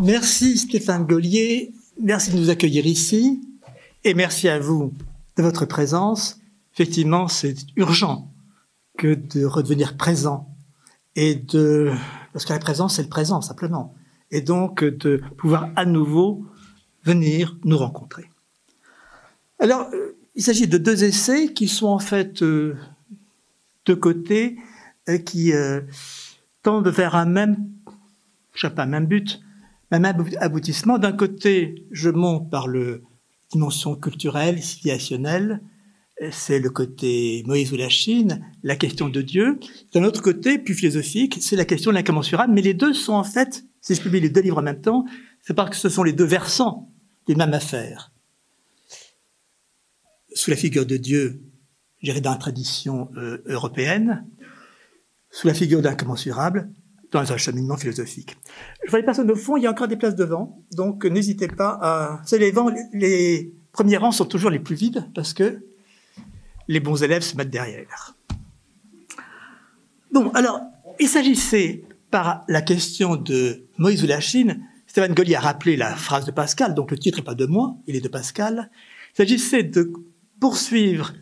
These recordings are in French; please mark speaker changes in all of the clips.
Speaker 1: Merci Stéphane Gaulier, merci de nous accueillir ici et merci à vous de votre présence. Effectivement, c'est urgent que de redevenir présent et de parce que la présence c'est le présent simplement et donc de pouvoir à nouveau venir nous rencontrer. Alors, euh, il s'agit de deux essais qui sont en fait euh, deux côtés euh, qui tendent vers un même, je sais pas, même but, même aboutissement. D'un côté, je monte par le dimension culturelle, civilisationnelle, c'est le côté Moïse ou la Chine, la question de Dieu. D'un autre côté, plus philosophique, c'est la question de l'incommensurable. Mais les deux sont en fait, si je publie les deux livres en même temps, c'est parce que ce sont les deux versants des mêmes affaires. Sous la figure de Dieu, j'irai dans la tradition euh, européenne, sous la figure d'incommensurable, dans un cheminement philosophique. Je vois les personnes au fond, il y a encore des places devant, donc n'hésitez pas à... Les, les premiers rangs sont toujours les plus vides parce que les bons élèves se mettent derrière. Bon, alors, il s'agissait, par la question de Moïse ou la Chine, Stéphane Gaulier a rappelé la phrase de Pascal, donc le titre n'est pas de moi, il est de Pascal. Il s'agissait de poursuivre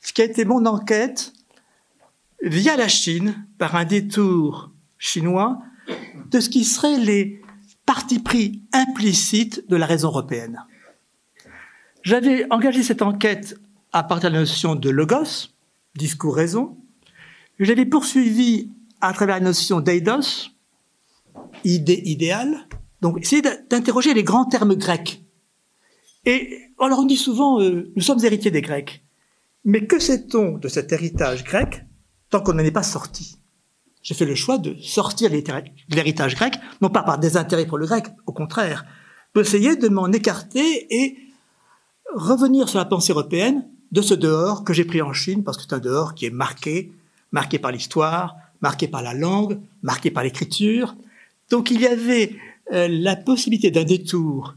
Speaker 1: ce qui a été mon enquête via la Chine, par un détour chinois, de ce qui seraient les partis pris implicites de la raison européenne. J'avais engagé cette enquête à partir de la notion de logos, discours-raison. Je l'avais poursuivi à travers la notion d'eidos, idée idéale. Donc, essayer d'interroger les grands termes grecs. Et alors on dit souvent, euh, nous sommes héritiers des Grecs. Mais que sait-on de cet héritage grec tant qu'on n'en est pas sorti? J'ai fait le choix de sortir l'héritage grec, non pas par désintérêt pour le grec, au contraire, essayer de m'en écarter et revenir sur la pensée européenne de ce dehors que j'ai pris en Chine, parce que c'est un dehors qui est marqué, marqué par l'histoire, marqué par la langue, marqué par l'écriture. Donc il y avait euh, la possibilité d'un détour,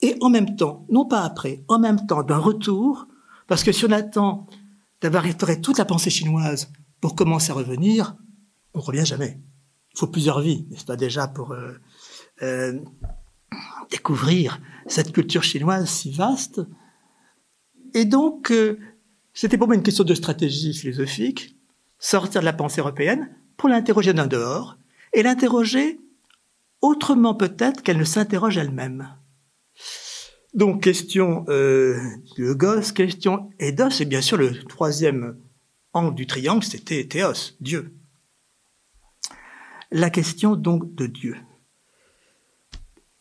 Speaker 1: et en même temps, non pas après, en même temps d'un retour, parce que si on attend d'avoir restauré toute la pensée chinoise pour commencer à revenir, on revient jamais. Il faut plusieurs vies, n'est-ce pas déjà, pour euh, euh, découvrir cette culture chinoise si vaste et donc, euh, c'était pour moi une question de stratégie philosophique, sortir de la pensée européenne pour l'interroger d'un dehors, et l'interroger autrement peut-être qu'elle ne s'interroge elle-même. Donc, question de Gosse, question Eidos, et bien sûr le troisième angle du triangle, c'était Théos, Dieu. La question donc de Dieu.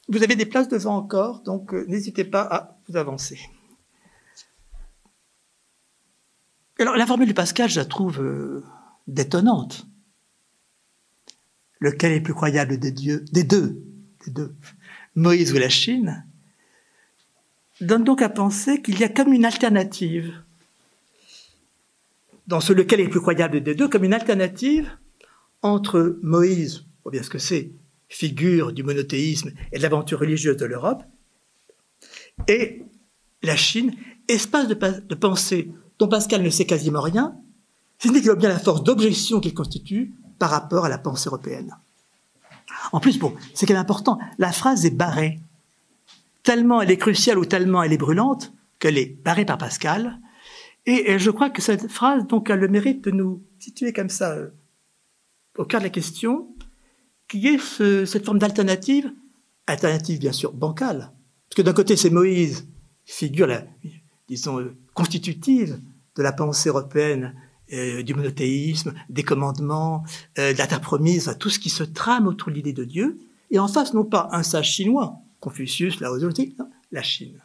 Speaker 1: Vous avez des places devant encore, donc euh, n'hésitez pas à vous avancer. Alors, la formule de Pascal, je la trouve euh, détonnante. Lequel est le plus croyable des deux, des deux, Moïse ou la Chine, donne donc à penser qu'il y a comme une alternative dans ce lequel est le plus croyable des deux, comme une alternative entre Moïse, ou bien ce que c'est, figure du monothéisme et de l'aventure religieuse de l'Europe, et la Chine, espace de, pensée dont Pascal ne sait quasiment rien, ce n'est qu'il a bien la force d'objection qu'il constitue par rapport à la pensée européenne. En plus, bon, c'est quand même important, la phrase est barrée. Tellement elle est cruciale ou tellement elle est brûlante qu'elle est barrée par Pascal. Et, je crois que cette phrase, donc, a le mérite de nous situer comme ça euh, au cœur de la question, qui est cette forme d'alternative, alternative bien sûr bancale. Parce que d'un côté, c'est Moïse, figure, disons, constitutive de la pensée européenne, euh, du monothéisme, des commandements, euh, de la terre promise, tout ce qui se trame autour de l'idée de Dieu, et en face, non pas un sage chinois, Confucius, Lao Tzu, la Chine.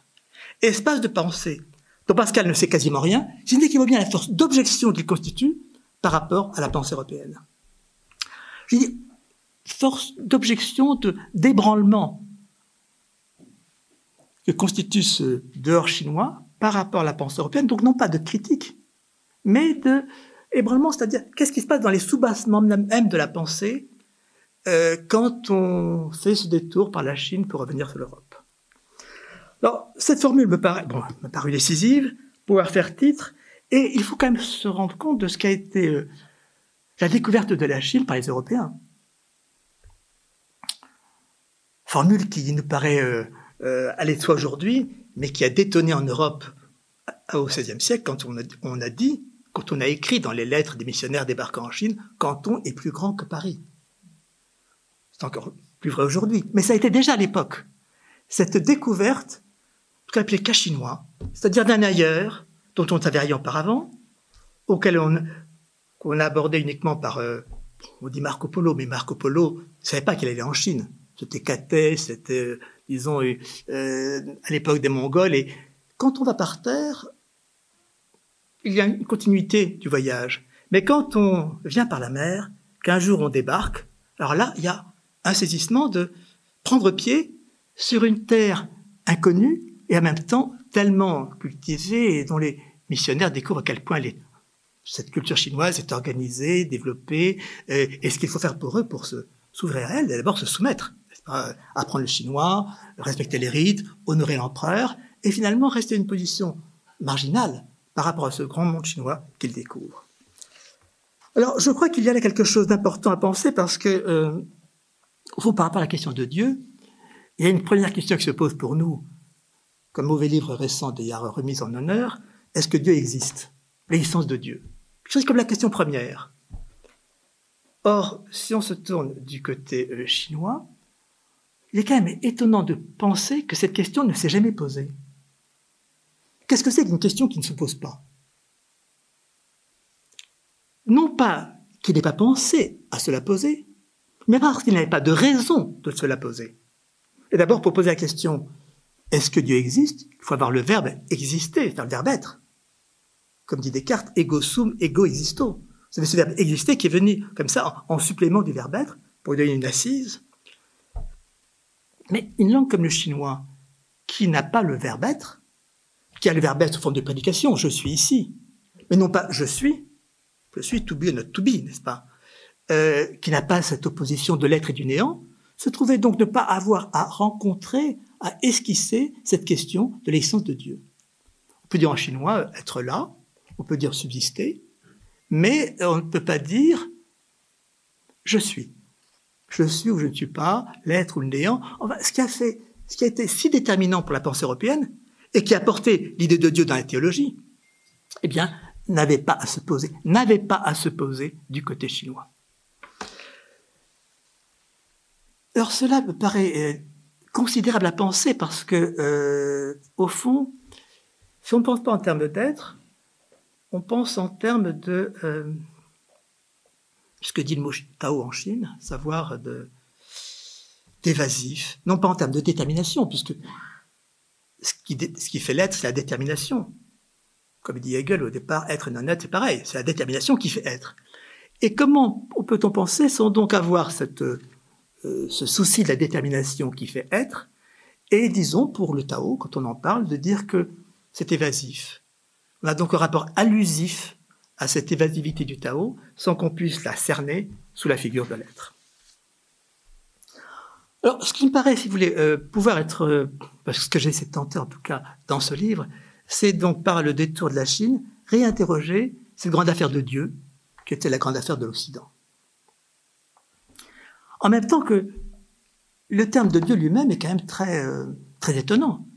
Speaker 1: Espace de pensée dont Pascal ne sait quasiment rien, ce n'est qu'il voit bien la force d'objection qu'il constitue par rapport à la pensée européenne. Je dis, force d'objection, d'ébranlement que constitue ce dehors chinois par rapport à la pensée européenne, donc non pas de critique, mais de c'est-à-dire qu'est-ce qui se passe dans les soubassements même de la pensée euh, quand on fait ce détour par la Chine pour revenir sur l'Europe. Alors, cette formule me paraît, bon, me paraît décisive, pouvoir faire titre, et il faut quand même se rendre compte de ce qu'a été euh, la découverte de la Chine par les Européens. formule qui nous paraît euh, aller de soi aujourd'hui, mais qui a détonné en Europe au XVIe siècle quand on a, dit, quand on a écrit dans les lettres des missionnaires débarquant en Chine, Canton est plus grand que Paris. C'est encore plus vrai aujourd'hui, mais ça a été déjà à l'époque. Cette découverte, qu'on appelait cas chinois, c'est-à-dire d'un ailleurs dont on ne savait rien auparavant, auquel on, qu'on a abordé uniquement par, euh, on dit Marco Polo, mais Marco Polo ne savait pas qu'il allait en Chine. C'était Cathay, c'était, disons, euh, à l'époque des Mongols. Et quand on va par terre, il y a une continuité du voyage. Mais quand on vient par la mer, qu'un jour on débarque, alors là, il y a un saisissement de prendre pied sur une terre inconnue et en même temps tellement cultivée et dont les missionnaires découvrent à quel point cette culture chinoise est organisée, développée, euh, et ce qu'il faut faire pour eux pour se s'ouvrir à elle, d'abord se soumettre, apprendre le chinois, respecter les rites, honorer l'empereur, et finalement rester une position marginale par rapport à ce grand monde chinois qu'ils découvrent. Alors, je crois qu'il y a là quelque chose d'important à penser parce que, euh, au fond, par rapport à la question de Dieu, il y a une première question qui se pose pour nous, comme mauvais livre récent d'ailleurs remis en honneur, est-ce que Dieu existe? L'existence de Dieu. Chose comme la question première. Or, si on se tourne du côté euh, chinois, il est quand même étonnant de penser que cette question ne s'est jamais posée. Qu'est-ce que c'est qu'une question qui ne se pose pas? Non pas qu'il n'ait pas pensé à se la poser, mais parce qu'il n'avait pas de raison de se la poser. Et d'abord, pour poser la question, est-ce que Dieu existe? Il faut avoir le verbe exister, c'est-à-dire le verbe être. Comme dit Descartes, ego sum, ego existo. C'est ce verbe exister qui est venu comme ça en, supplément du verbe être pour lui donner une assise. Mais une langue comme le chinois, qui n'a pas le verbe être, qui a le verbe être sous forme de prédication, je suis ici, mais non pas je suis, je suis to be not to be, n'est-ce pas? Euh, Qui n'a pas cette opposition de l'être et du néant, se trouvait donc ne pas avoir à rencontrer, à esquisser cette question de l'existence de Dieu. On peut dire en chinois être là, on peut dire subsister, mais on ne peut pas dire je suis. Je suis ou je ne suis pas, l'être ou le néant. Enfin, ce qui a fait, ce qui a été si déterminant pour la pensée européenne et qui a porté l'idée de Dieu dans la théologie, eh bien, n'avait pas à se poser, n'avait pas à se poser du côté chinois. Alors cela me paraît euh, considérable à penser parce que, euh, au fond, si on ne pense pas en termes d'être, on pense en termes de euh, ce que dit le mot Tao en Chine, savoir d'évasif, non pas en termes de détermination, puisque ce qui, fait l'être, c'est la détermination. Comme dit Hegel au départ, être et non-être, c'est pareil, c'est la détermination qui fait être. Et comment peut-on penser sans donc avoir euh, ce souci de la détermination qui fait être, et disons pour le Tao, quand on en parle, de dire que c'est évasif. On a donc un rapport allusif à cette évasivité du Tao sans qu'on puisse la cerner sous la figure de l'être. Alors, ce qui me paraît, si vous voulez, euh, pouvoir être, euh, parce que j'essaie de tenter en tout cas dans ce livre, c'est donc par le détour de la Chine, réinterroger cette grande affaire de Dieu, qui était la grande affaire de l'Occident. En même temps que le terme de Dieu lui-même est quand même très, euh, très étonnant,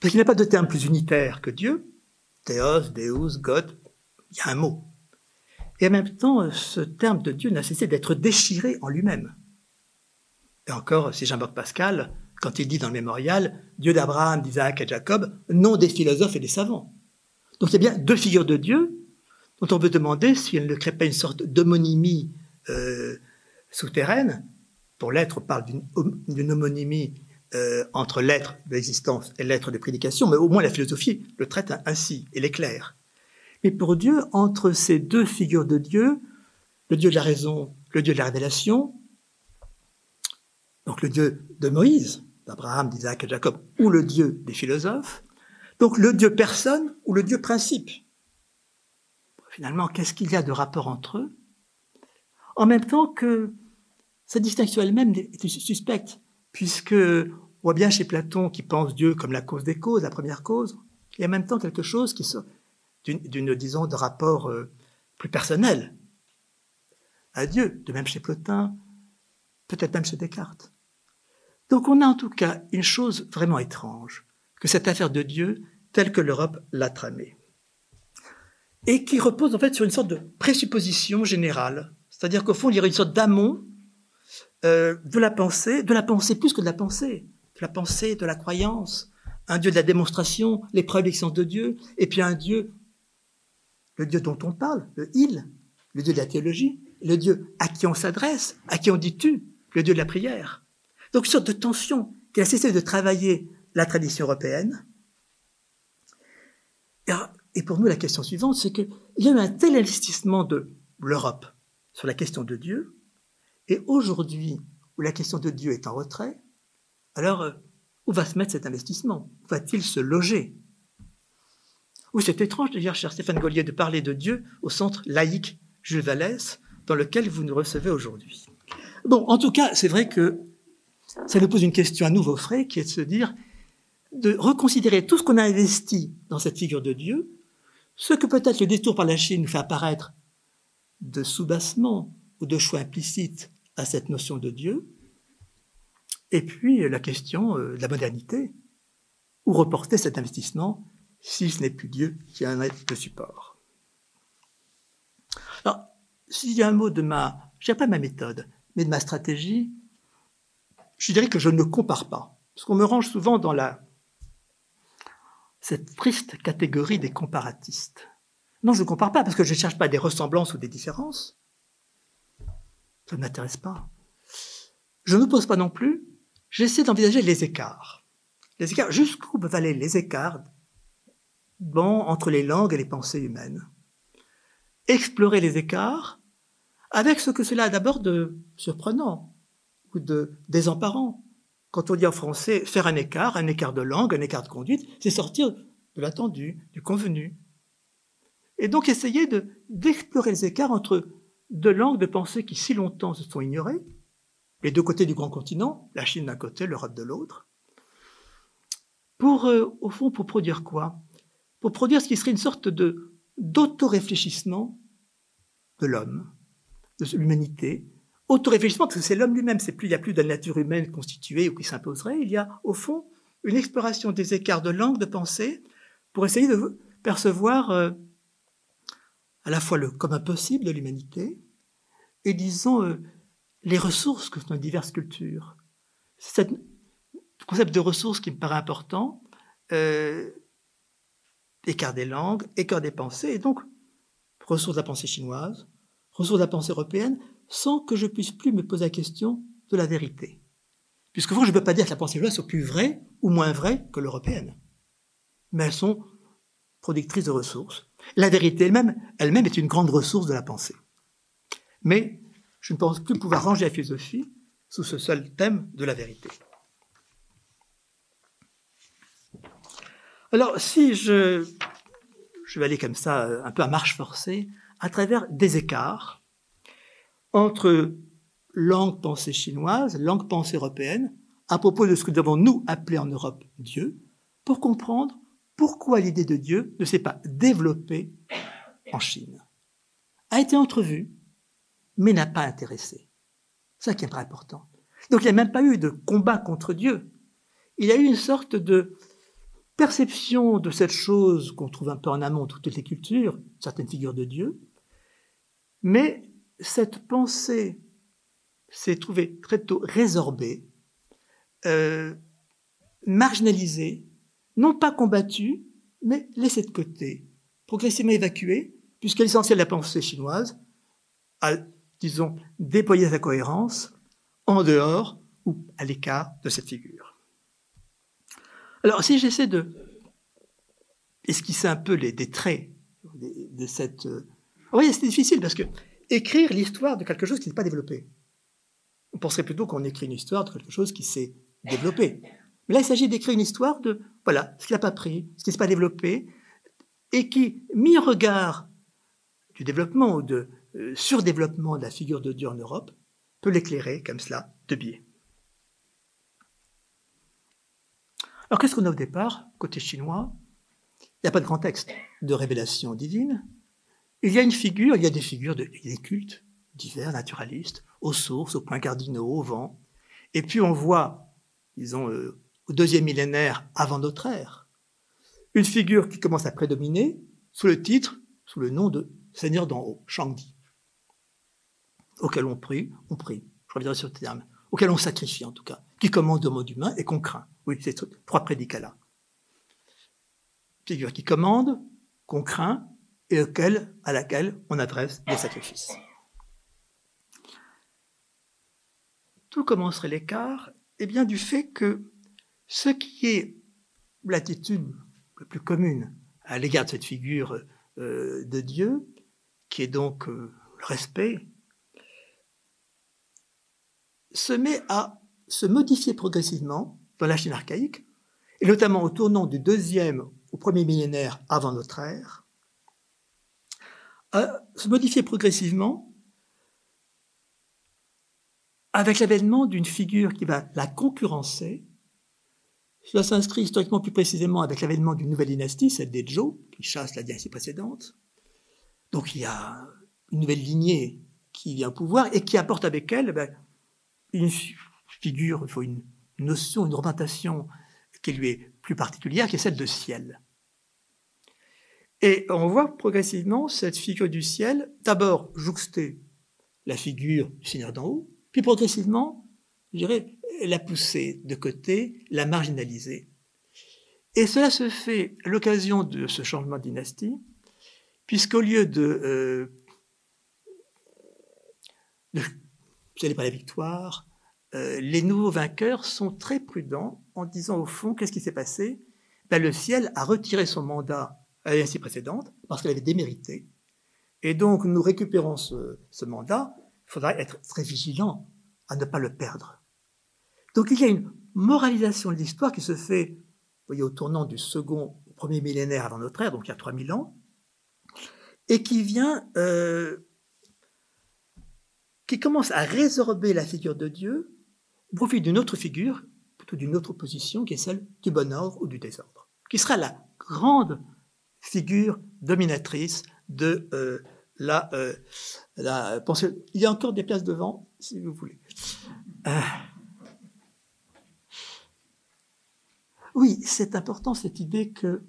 Speaker 1: parce qu'il n'y a pas de terme plus unitaire que Dieu, Théos, Deus, God, il y a un mot. Et en même temps, ce terme de Dieu n'a cessé d'être déchiré en lui-même. Et encore, si Jean-Baptiste Pascal, quand il dit dans le mémorial, Dieu d'Abraham, d'Isaac et Jacob, non des philosophes et des savants. Donc a bien deux figures de Dieu dont on peut demander si elles ne créent pas une sorte d'homonymie euh, souterraine. Pour l'être, on parle d'une homonymie euh, entre l'être de l'existence et l'être de prédication, mais au moins la philosophie le traite ainsi et l'éclaire. Mais pour Dieu, entre ces deux figures de Dieu, le Dieu de la raison, le Dieu de la révélation, donc le Dieu de Moïse, d'Abraham, d'Isaac et de Jacob, ou le Dieu des philosophes, donc le Dieu personne ou le Dieu principe. Finalement, qu'est-ce qu'il y a de rapport entre eux? En même temps que cette distinction elle-même est suspecte, puisque on voit bien chez Platon qui pense Dieu comme la cause des causes, la première cause, a en même temps quelque chose qui, d'une, disons, de rapport euh, plus personnel à Dieu, de même chez Plotin, peut-être même chez Descartes. Donc on a en tout cas une chose vraiment étrange, que cette affaire de Dieu telle que l'Europe l'a tramée. Et qui repose en fait sur une sorte de présupposition générale. C'est-à-dire qu'au fond, il y aurait une sorte d'amont euh, de la pensée, de la pensée plus que de la pensée, la pensée, de la croyance, un Dieu de la démonstration, les preuves de Dieu, et puis un Dieu, le Dieu dont on parle, le il, le Dieu de la théologie, le Dieu à qui on s'adresse, à qui on dit tu, le Dieu de la prière. Donc une sorte de tension qui a cessé de travailler la tradition européenne. Et pour nous, la question suivante, c'est qu'il y a eu un tel investissement de l'Europe sur la question de Dieu, et aujourd'hui, où la question de Dieu est en retrait, alors euh, où va se mettre cet investissement? Va-t-il se loger? Ou c'est étrange de dire, cher Stéphane Gollier, de parler de Dieu au centre laïque Jules Vallès, dans lequel vous nous recevez aujourd'hui? Bon, en tout cas, c'est vrai que ça nous pose une question à nouveau frais, qui est de se dire, de reconsidérer tout ce qu'on a investi dans cette figure de Dieu, ce que peut-être le détour par la Chine nous fait apparaître de soubassement ou de choix implicite à cette notion de Dieu, et puis la question euh, de la modernité, où reporter cet investissement si ce n'est plus Dieu qui en est le support? Alors, s'il y a un mot de ma, je pas ma méthode, mais de ma stratégie, je dirais que je ne compare pas. Parce qu'on me range souvent dans la, cette triste catégorie des comparatistes. Non, je ne compare pas parce que je ne cherche pas des ressemblances ou des différences. Ça ne m'intéresse pas. Je ne pose pas non plus. J'essaie d'envisager les écarts. Les écarts, jusqu'où peuvent aller les écarts entre les langues et les pensées humaines? Explorer les écarts avec ce que cela a d'abord de surprenant ou de désemparant. Quand on dit en français faire un écart, un écart de langue, un écart de conduite, c'est sortir de l'attendu, du convenu. Et donc essayer d'explorer les écarts entre deux langues de pensée qui si longtemps se sont ignorées, les deux côtés du grand continent, la Chine d'un côté, l'Europe de l'autre, pour, euh, au fond, pour produire quoi? Pour produire ce qui serait une sorte de d'auto-réfléchissement de l'homme, de l'humanité. Autoréfléchissement, parce que c'est l'homme lui-même, il n'y a plus de nature humaine constituée ou qui s'imposerait, il y a au fond une exploration des écarts de langue, de pensée, pour essayer de percevoir euh, à la fois le commun possible de l'humanité et disons euh, les ressources que sont les diverses cultures. C'est ce concept de ressources qui me paraît important, euh, écart des langues, écart des pensées, et donc ressources de la pensée chinoise, ressources de la pensée européenne, sans que je puisse plus me poser la question de la vérité. Puisque je ne peux pas dire que la pensée chinoise soit plus vraie ou moins vraie que l'européenne. Mais elles sont productrices de ressources. La vérité elle-même, elle-même est une grande ressource de la pensée. Mais je ne pense plus pouvoir ranger la philosophie sous ce seul thème de la vérité. Alors, si je, je vais aller comme ça, un peu à marche forcée, à travers des écarts entre langue pensée chinoise, langue pensée européenne, à propos de ce que nous avons nous appelé en Europe Dieu, pour comprendre pourquoi l'idée de Dieu ne s'est pas développée en Chine. A été entrevue, mais n'a pas intéressé. C'est ça qui est très important. Donc il n'y a même pas eu de combat contre Dieu. Il y a eu une sorte de perception de cette chose qu'on trouve un peu en amont de toutes les cultures, certaines figures de Dieu, mais cette pensée s'est trouvée très tôt résorbée, euh, marginalisée, non pas combattue, mais laissée de côté, progressivement évacuée, puisque l'essentiel de la pensée chinoise a, disons, déployé sa cohérence en dehors ou à l'écart de cette figure. Alors, si j'essaie de esquisser un peu les, traits de, cette... Euh, oui, c'est difficile parce que écrire l'histoire de quelque chose qui n'est pas développé. On penserait plutôt qu'on écrit une histoire de quelque chose qui s'est développé. Mais là, il s'agit d'écrire une histoire de, voilà, ce qui n'a pas pris, ce qui ne s'est pas développé, et qui, mis en regard du développement ou de surdéveloppement de la figure de Dieu en Europe, peut l'éclairer comme cela de biais. Alors qu'est-ce qu'on a au départ, côté chinois Il n'y a pas de grand texte de révélation divine, il y a une figure, il y a des figures, de, des cultes divers, naturalistes, aux sources, aux points cardinaux, au vent. Et puis on voit disons, euh, au deuxième millénaire avant notre ère. Une figure qui commence à prédominer sous le titre, sous le nom de Seigneur d'en haut, Shangdi, auquel on prie, on prie, je reviendrai sur ce terme, auquel on sacrifie en tout cas, qui commande au monde humain et qu'on craint. Oui, c'est trois prédicats-là. Figure qui commande, qu'on craint et auquel, à laquelle on adresse des sacrifices. Tout commencerait l'écart eh bien, du fait que ce qui est l'attitude la plus commune à l'égard de cette figure euh, de Dieu, qui est donc euh, le respect, se met à se modifier progressivement dans la Chine archaïque, et notamment au tournant du deuxième au premier millénaire avant notre ère, à se modifier progressivement avec l'avènement d'une figure qui va la concurrencer. Cela s'inscrit historiquement plus précisément avec l'avènement d'une nouvelle dynastie, celle des Zhou, qui chasse la dynastie précédente. Donc il y a une nouvelle lignée qui vient au pouvoir et qui apporte avec elle ben, une figure, il faut une notion, une représentation qui lui est plus particulière, qui est celle de ciel. Et on voit progressivement cette figure du ciel, d'abord jouxter la figure du Seigneur d'en haut, puis progressivement, je dirais, la pousser de côté, la marginaliser. Et cela se fait à l'occasion de ce changement de dynastie, puisqu'au lieu de, euh, de célébrer la victoire, euh, les nouveaux vainqueurs sont très prudents en disant au fond qu'est-ce qui s'est passé? Ben, Le ciel a retiré son mandat à l'année précédente parce qu'elle avait démérité. Et donc nous récupérons ce, mandat. Il faudra être très vigilant à ne pas le perdre. Donc il y a une moralisation de l'histoire qui se fait vous voyez, au tournant du second au premier millénaire avant notre ère, donc il y a 3000 ans, et qui vient euh, qui commence à résorber la figure de Dieu au profit d'une autre figure, plutôt d'une autre position, qui est celle du bon ordre ou du désordre, qui sera la grande figure dominatrice de euh, la, euh, la pensée. Il y a encore des places devant, si vous voulez. Euh. Oui, c'est important cette idée que,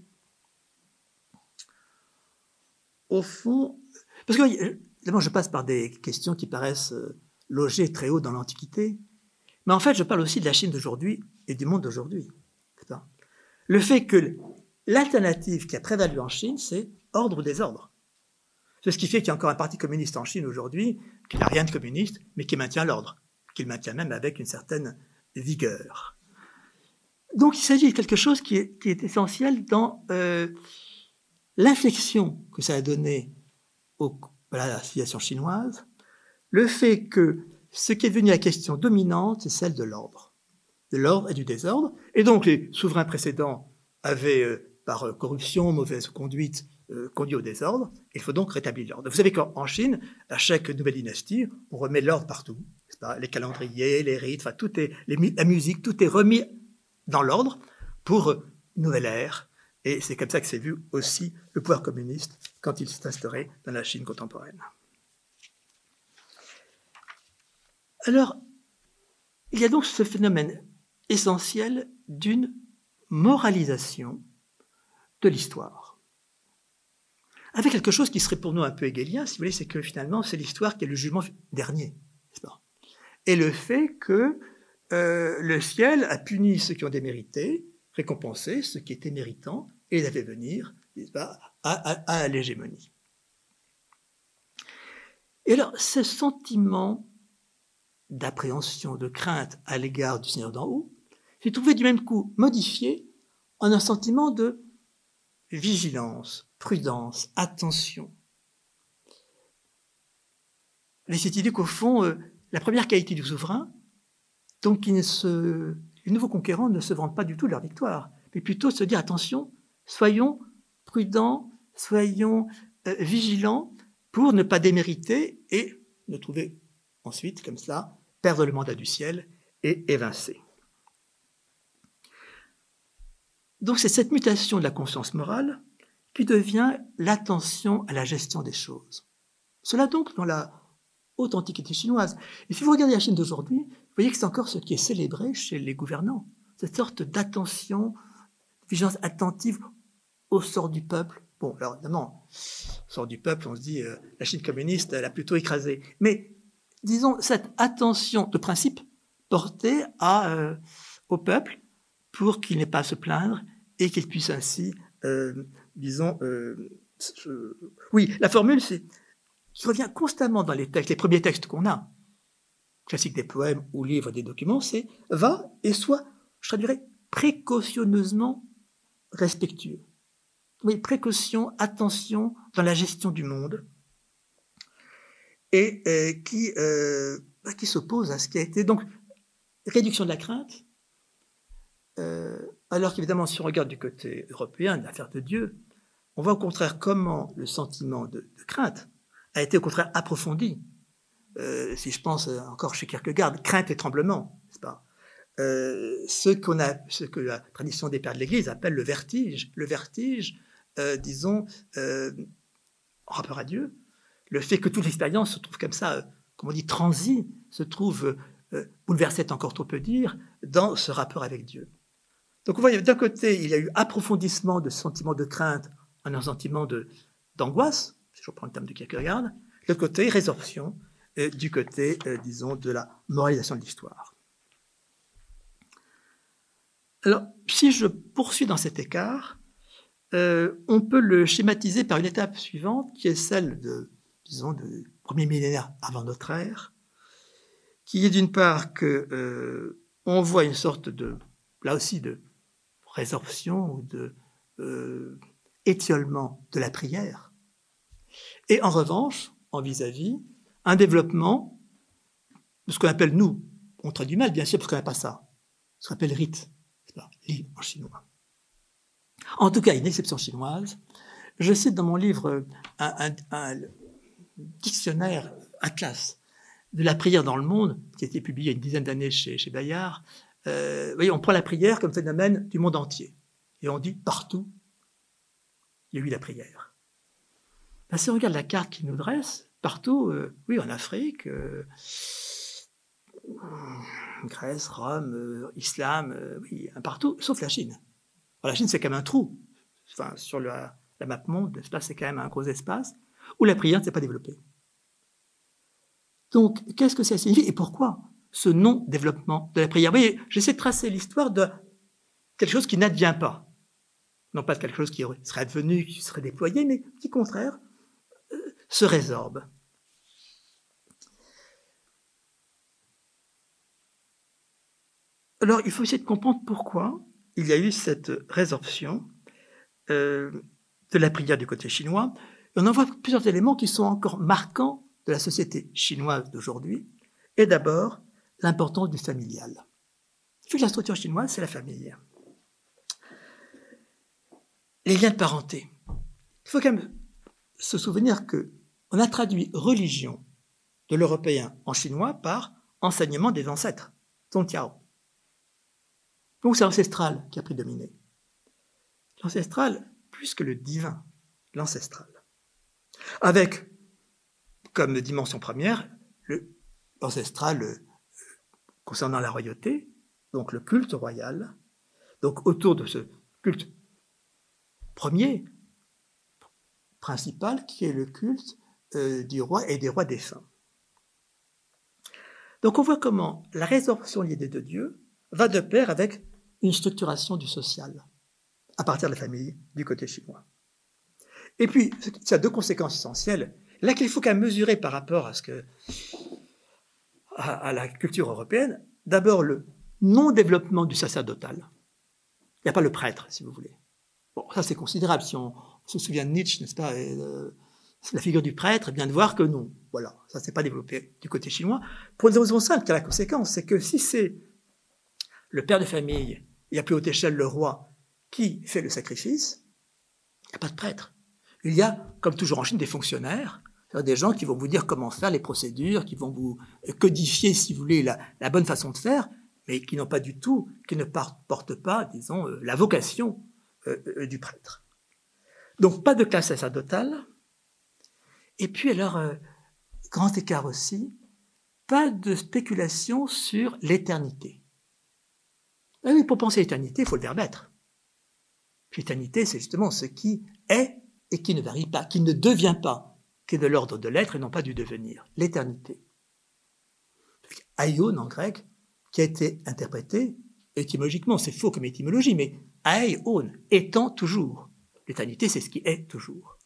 Speaker 1: au fond, parce que D'abord, je passe par des questions qui paraissent euh, logées très haut dans l'Antiquité, mais en fait, je parle aussi de la Chine d'aujourd'hui et du monde d'aujourd'hui. Le fait que l'alternative qui a prévalu en Chine, c'est ordre ou désordre. C'est ce qui fait qu'il y a encore un parti communiste en Chine aujourd'hui qui n'a rien de communiste, mais qui maintient l'ordre, qu'il maintient même avec une certaine vigueur. Donc il s'agit de quelque chose qui est, essentiel dans euh, l'inflexion que ça a donné au, voilà la civilisation chinoise, le fait que ce qui est devenu la question dominante, c'est celle de l'ordre. De l'ordre et du désordre. Et donc les souverains précédents avaient, euh, par euh, corruption, mauvaise conduite, euh, conduit au désordre. Il faut donc rétablir l'ordre. Vous savez qu'en Chine, à chaque nouvelle dynastie, on remet l'ordre partout. Pas les calendriers, les rites, tout est, la musique, tout est remis dans l'ordre pour une nouvelle ère, et c'est comme ça que s'est vu aussi le pouvoir communiste quand il s'est instauré dans la Chine contemporaine. Alors, il y a donc ce phénomène essentiel d'une moralisation de l'histoire. Avec quelque chose qui serait pour nous un peu égalien, si vous voulez, c'est que finalement, c'est l'histoire qui est le jugement dernier. Et le fait que euh, le ciel a puni ceux qui ont démérité, récompensé ceux qui étaient méritants, et les avait venir à, l'hégémonie. Et alors, ce sentiment d'appréhension, de crainte à l'égard du Seigneur d'en haut s'est trouvé du même coup modifié en un sentiment de vigilance, prudence, attention. Mais cette idée qu'au fond, euh, la première qualité du souverain, donc les nouveaux conquérants ne se vendent pas du tout leur victoire, mais plutôt se dire attention, soyons prudents, soyons euh, vigilants pour ne pas démériter et ne trouver ensuite, comme cela, perdre le mandat du ciel et évincer. Donc c'est cette mutation de la conscience morale qui devient l'attention à la gestion des choses. Cela donc dans la haute antiquité chinoise. Et si vous regardez la Chine d'aujourd'hui, vous voyez que c'est encore ce qui est célébré chez les gouvernants. cette sorte d'attention, vigilance attentive sort du peuple. Bon, alors évidemment, sort du peuple, on se dit, euh, la Chine communiste, elle a plutôt écrasé. Mais disons, cette attention de principe portée euh, au peuple pour qu'il n'ait pas à se plaindre et qu'il puisse ainsi, euh, disons, oui, la formule, c'est qui revient constamment dans les textes, les premiers textes qu'on a, classiques des poèmes ou livres des documents, c'est va et sois, je traduirais, précautionneusement respectueux. Oui, précaution, attention dans la gestion du monde, et euh, qui, euh, qui s'oppose à ce qui a été. Donc, réduction de la crainte, euh, alors qu'évidemment, si on regarde du côté européen l'affaire de Dieu, on voit au contraire comment le sentiment de, crainte a été au contraire approfondi. Si je pense encore chez Kierkegaard, crainte et tremblement, n'est-ce pas? Ce, qu'on a, ce que la tradition des pères de l'Église appelle le vertige. Le vertige, euh, disons, en rapport à Dieu, le fait que toute l'expérience se trouve comme ça, comme on dit, transi, se trouve bouleversée, encore trop peu dire, dans ce rapport avec Dieu. Donc vous voyez, d'un côté, il y a eu approfondissement de ce sentiment de crainte un sentiment d'angoisse, si je reprends le terme de Kierkegaard, le côté résorption, euh, du côté, euh, disons, de la moralisation de l'histoire. Alors, si je poursuis dans cet écart, euh, on peut le schématiser par une étape suivante, qui est celle de, disons, du premier millénaire avant notre ère, qui est d'une part que on voit une sorte de, là aussi, de résorption ou de étiolement de la prière, et en revanche, en vis-à-vis, un développement de ce qu'on appelle nous, on traduit mal bien sûr parce qu'on n'a pas ça, ce qu'on appelle rite, li en chinois. En tout cas, une exception chinoise. Je cite dans mon livre un, dictionnaire atlas de la prière dans le monde, qui a été publié il y a une dizaine d'années chez, chez Bayard. Euh, on prend la prière comme phénomène du monde entier. Et on dit partout, il y a eu la prière. Ben, si on regarde la carte qui nous dresse, partout, euh, oui, en Afrique, euh, Grèce, Rome, Islam, oui, partout, sauf la Chine. La Chine, c'est quand même un trou. Enfin, sur la, map monde, c'est quand même un gros espace où la prière ne s'est pas développée. Donc, qu'est-ce que ça signifie et pourquoi ce non-développement de la prière? Vous voyez, j'essaie de tracer l'histoire de quelque chose qui n'advient pas non pas quelque chose qui serait advenu, qui serait déployé, mais qui, contraire, euh, se résorbe. Alors, il faut essayer de comprendre pourquoi il y a eu cette résorption euh, de la prière du côté chinois. on en voit plusieurs éléments qui sont encore marquants de la société chinoise d'aujourd'hui. Et d'abord, l'importance du familial. Vu que la structure chinoise, c'est la famille les liens de parenté. Il faut quand même se souvenir que on a traduit religion de l'européen en chinois par enseignement des ancêtres. Donc c'est ancestral qui a prédominé. L'ancestral plus que le divin, l'ancestral. Avec comme dimension première l'ancestral euh, concernant la royauté, donc le culte royal. Donc autour de ce culte premier, principal, qui est le culte euh, du roi et des rois défunts. Donc on voit comment la résorption l'idée de Dieu va de pair avec une structuration du social, à partir de la famille du côté chinois. Et puis, ça a deux conséquences essentielles, là qu'il faut qu'à mesurer par rapport à, ce que, à la culture européenne. D'abord, le non-développement du sacerdotal. Il n'y a pas le prêtre, si vous voulez. Bon, ça c'est considérable. Si on, se souvient de Nietzsche, n'est-ce pas, euh, la figure du prêtre, bien de voir que non. Voilà, ça s'est pas développé du côté chinois. Pour une raison simple, qui a la conséquence, c'est que si c'est le père de famille et à plus haute échelle le roi qui fait le sacrifice, il n'y a pas de prêtre. Il y a, comme toujours en Chine, des fonctionnaires, des gens qui vont vous dire comment faire les procédures, qui vont vous codifier, si vous voulez, la, bonne façon de faire, mais qui n'ont pas du tout, qui ne portent pas, disons, euh, la vocation euh, euh, du prêtre. Donc pas de classe sacerdotale. Et puis alors, grand écart aussi, pas de spéculation sur l'éternité. Ah oui, pour penser l'éternité, il faut le verbe être. L'éternité, c'est justement ce qui est et qui ne varie pas, qui ne devient pas, qui est de l'ordre de l'être et non pas du devenir. L'éternité. Aion en grec, qui a été interprété étymologiquement, c'est faux comme étymologie, mais aion, étant toujours. L'éternité, c'est ce qui est toujours.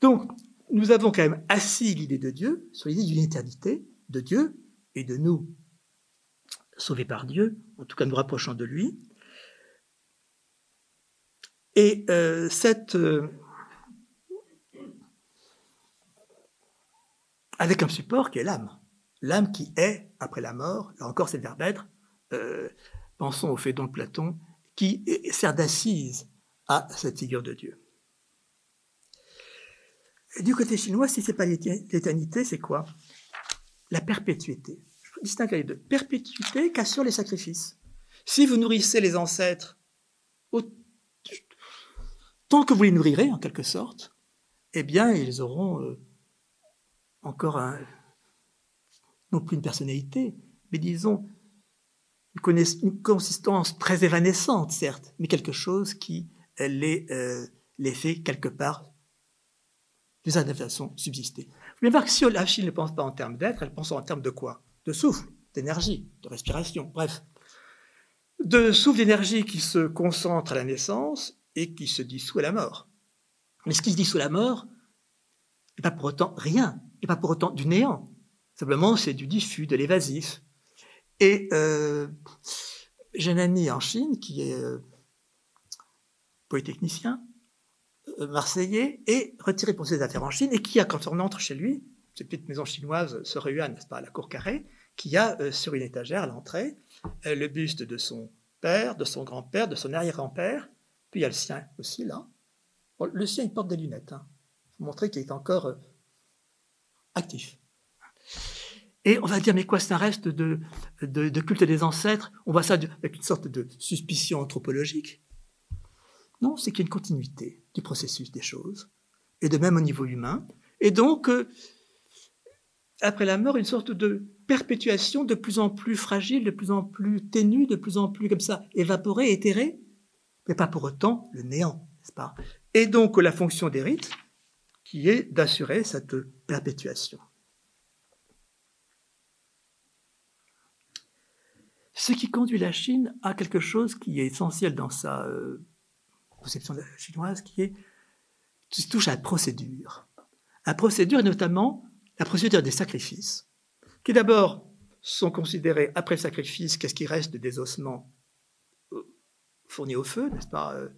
Speaker 1: Donc, nous avons quand même assis l'idée de Dieu sur l'idée d'une éternité de Dieu et de nous sauvés par Dieu, en tout cas nous rapprochant de lui. Et euh, cette, euh, avec un support qui est l'âme, l'âme qui est après la mort, là encore c'est le verbe être, euh, pensons au fait de Platon, qui sert d'assise à cette figure de Dieu. du côté chinois, si ce n'est pas l'éternité, c'est quoi? La perpétuité. Je distingue les deux. Perpétuité qu'assurent les sacrifices. Si vous nourrissez les ancêtres tant que vous les nourrirez, en quelque sorte, eh bien, ils auront euh, encore un, non plus une personnalité, mais disons une, consistance très évanescente, certes, mais quelque chose qui les, euh, les fait quelque part, d'une certaine façon, subsister. Vous pouvez voir que si la Chine ne pense pas en termes d'être, elle pense en termes de quoi? De souffle, d'énergie, de respiration, bref. De souffle d'énergie qui se concentre à la naissance et qui se dissout à la mort. Mais ce qui se dissout à la mort n'est pas pour autant rien, n'est pas pour autant du néant. Simplement, c'est du diffus, de l'évasif. Et euh, j'ai un ami en Chine qui est euh, polytechnicien, euh, marseillais, et retiré pour ses affaires en Chine, et qui quand on entre chez lui, cette petite maison chinoise se Yuan, n'est-ce pas, la cour carrée, qui a euh, sur une étagère à l'entrée le buste de son père, de son grand-père, de son arrière-grand-père, puis il y a le sien aussi là. le sien, il porte des lunettes, hein, pour montrer qu'il est encore actif. Et on va dire, mais quoi, c'est un reste de, de, culte des ancêtres? On voit ça avec une sorte de suspicion anthropologique. Non, c'est qu'il y a une continuité du processus des choses, et de même au niveau humain. Et donc, euh, après la mort, une sorte de perpétuation de plus en plus fragile, de plus en plus ténue, de plus en plus comme ça, évaporée, éthérée, mais pas pour autant le néant, n'est-ce pas? Et donc la fonction des rites, qui est d'assurer cette perpétuation. Ce qui conduit la Chine à quelque chose qui est essentiel dans sa euh, conception chinoise, qui est qui touche à la procédure. La procédure est notamment la procédure des sacrifices, qui d'abord sont considérés après le sacrifice, qu'est-ce qui reste des ossements euh, fournis au feu, n'est-ce pas euh,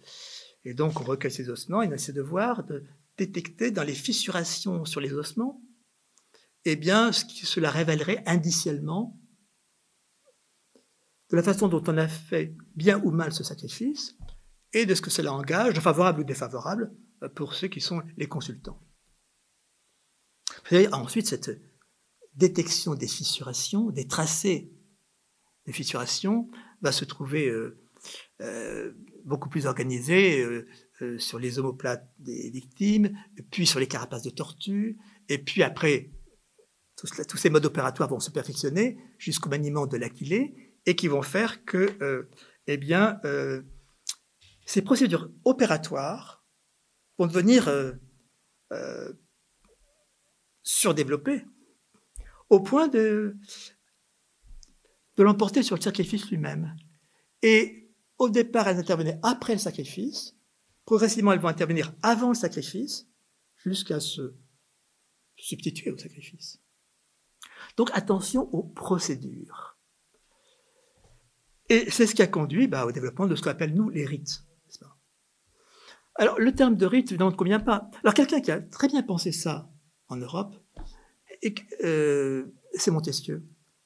Speaker 1: Et donc on recueille ces ossements et on essaie de voir, de détecter dans les fissurations sur les ossements, eh bien, ce qui cela révélerait indiciellement de la façon dont on a fait bien ou mal ce sacrifice et de ce que cela engage, favorable ou défavorable, pour ceux qui sont les consultants. Ensuite, cette détection des fissurations, des tracés des fissurations, va se trouver euh, euh, beaucoup plus organisée euh, sur les omoplates des victimes, puis sur les carapaces de tortue, et puis après, tous, ces modes opératoires vont se perfectionner jusqu'au maniement de l'aquilée, et qui vont faire que, eh bien, ces procédures opératoires vont devenir surdéveloppées au point de, de l'emporter sur le sacrifice lui-même. Et au départ, elles intervenaient après le sacrifice. Progressivement, elles vont intervenir avant le sacrifice, jusqu'à se substituer au sacrifice. Donc attention aux procédures. Et c'est ce qui a conduit bah, au développement de ce qu'on appelle, nous, les rites. Alors, le terme de rite, évidemment, ne convient pas? Alors, quelqu'un qui a très bien pensé ça en Europe, euh, c'est Montesquieu.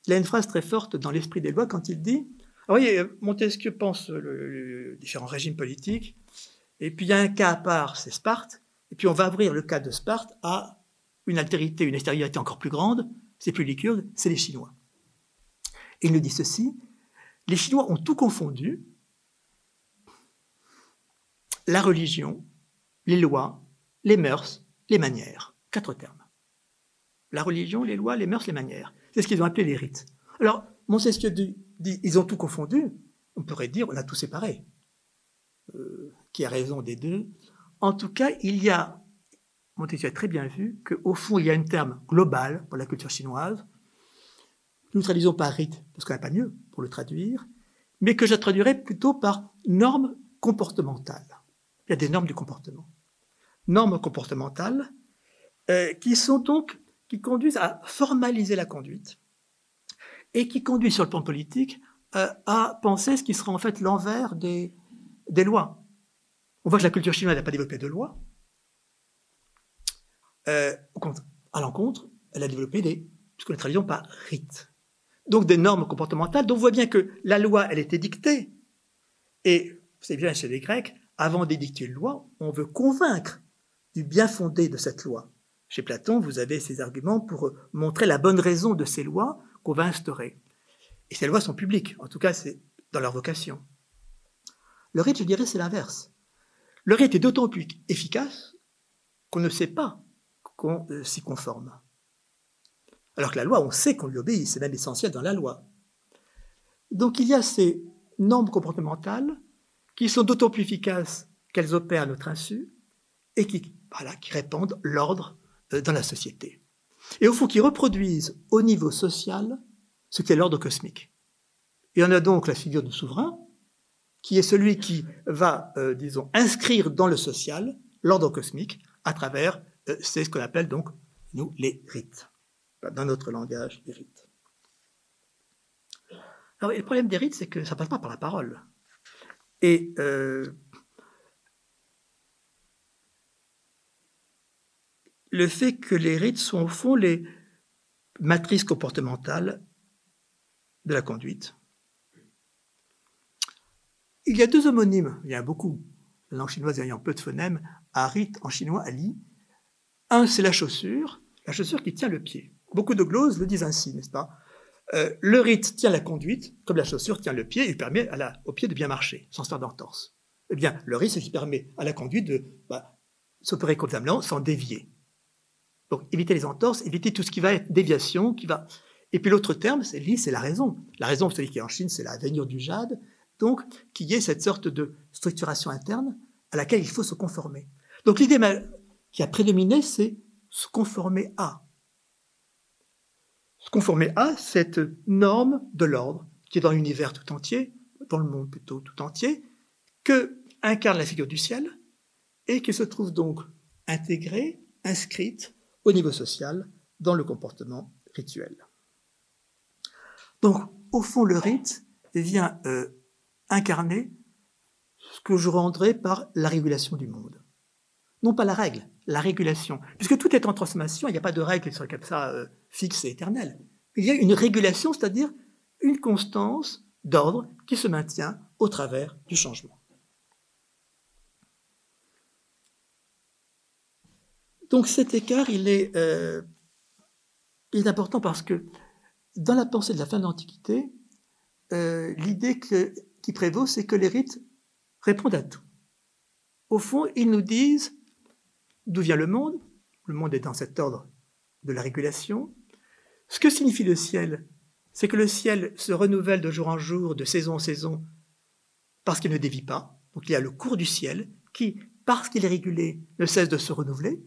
Speaker 1: Il a une phrase très forte dans l'esprit des lois quand il dit vous voyez, Montesquieu pense les différents régimes politiques, et puis il y a un cas à part, c'est Sparte, et puis on va ouvrir le cas de Sparte à une altérité, une extériorité encore plus grande, c'est plus les Kurdes, c'est les Chinois. Et il nous dit ceci les Chinois ont tout confondu, la religion, les lois, les mœurs, les manières. Quatre termes. La religion, les lois, les mœurs, les manières. C'est ce qu'ils ont appelé les rites. Alors, Montesquieu dit, ils ont tout confondu. on pourrait dire on a tout séparé. Euh, qui a raison des deux En tout cas, il y a, Montesquieu a très bien vu qu'au fond, il y a un terme global pour la culture chinoise. Nous traduisons par rite, parce qu'on n'a pas mieux pour le traduire, mais que je traduirais plutôt par normes comportementales. Il y a des normes du comportement. Normes comportementales euh, qui sont donc, qui conduisent à formaliser la conduite et qui conduisent sur le plan politique euh, à penser ce qui sera en fait l'envers des, lois. On voit que la culture chinoise n'a pas développé de lois. Euh, à l'encontre, elle a développé des, ce que nous traduisons par rites. Donc des normes comportementales. Donc on voit bien que la loi, elle était dictée. Et c'est bien chez les Grecs, avant d'édicter une loi, on veut convaincre du bien fondé de cette loi. Chez Platon, vous avez ces arguments pour montrer la bonne raison de ces lois qu'on va instaurer. Et ces lois sont publiques, en tout cas, c'est dans leur vocation. Le rite, je dirais, c'est l'inverse. Le rite est d'autant plus efficace qu'on ne sait pas qu'on euh, s'y conforme. Alors que la loi, on sait qu'on lui obéit, c'est même essentiel dans la loi. Donc il y a ces normes comportementales qui sont d'autant plus efficaces qu'elles opèrent à notre insu et qui, voilà, qui répandent l'ordre euh, dans la société. Et au fond, qui reproduisent au niveau social ce qu'est l'ordre cosmique. Y en a donc la figure du souverain, qui est celui qui va, euh, disons, inscrire dans le social l'ordre cosmique à travers, euh, c'est ce qu'on appelle donc, nous, les rites. Dans notre langage, les rites. Alors, le problème des rites, c'est que ça ne passe pas par la parole. Et euh, le fait que les rites sont au fond les matrices comportementales de la conduite, il y a deux homonymes, il y en a beaucoup, la langue chinoise ayant peu de phonèmes, arit en chinois, ali. Un, c'est la chaussure, la chaussure qui tient le pied. Beaucoup de gloses le disent ainsi, n'est-ce pas? Euh, Le rite tient la conduite, comme la chaussure tient le pied, et permet au pied de bien marcher, sans se faire d'entorse. Eh bien, le rite, c'est ce qui permet à la conduite de bah, s'opérer convenablement sans dévier. Donc, éviter les entorses, éviter tout ce qui va être déviation, qui va... Et puis l'autre terme, c'est c'est la raison. La raison, vous savez qu'en Chine, c'est la veignure du jade, donc qu'il y ait cette sorte de structuration interne à laquelle il faut se conformer. Donc l'idée qui a prédominé, c'est se conformer à. Se conformer à cette norme de l'ordre qui est dans l'univers tout entier, dans le monde plutôt tout entier, que incarne la figure du ciel et qui se trouve donc intégrée, inscrite au niveau social dans le comportement rituel. Donc, au fond, le rite vient euh, incarner ce que je rendrais par la régulation du monde. Non pas la règle, la régulation. Puisque tout est en transformation, il n'y a pas de règle qui soit comme ça euh, fixe et éternelle. Il y a une régulation, c'est-à-dire une constance d'ordre qui se maintient au travers du changement. Donc cet écart, il est, euh, il est important parce que dans la pensée de la fin de l'Antiquité, euh, l'idée qui prévaut, c'est que les rites répondent à tout. Au fond, ils nous disent d'où vient le monde. Le monde est dans cet ordre de la régulation. Ce que signifie le ciel, c'est que le ciel se renouvelle de jour en jour, de saison en saison, parce qu'il ne dévie pas. Donc il y a le cours du ciel qui, parce qu'il est régulé, ne cesse de se renouveler.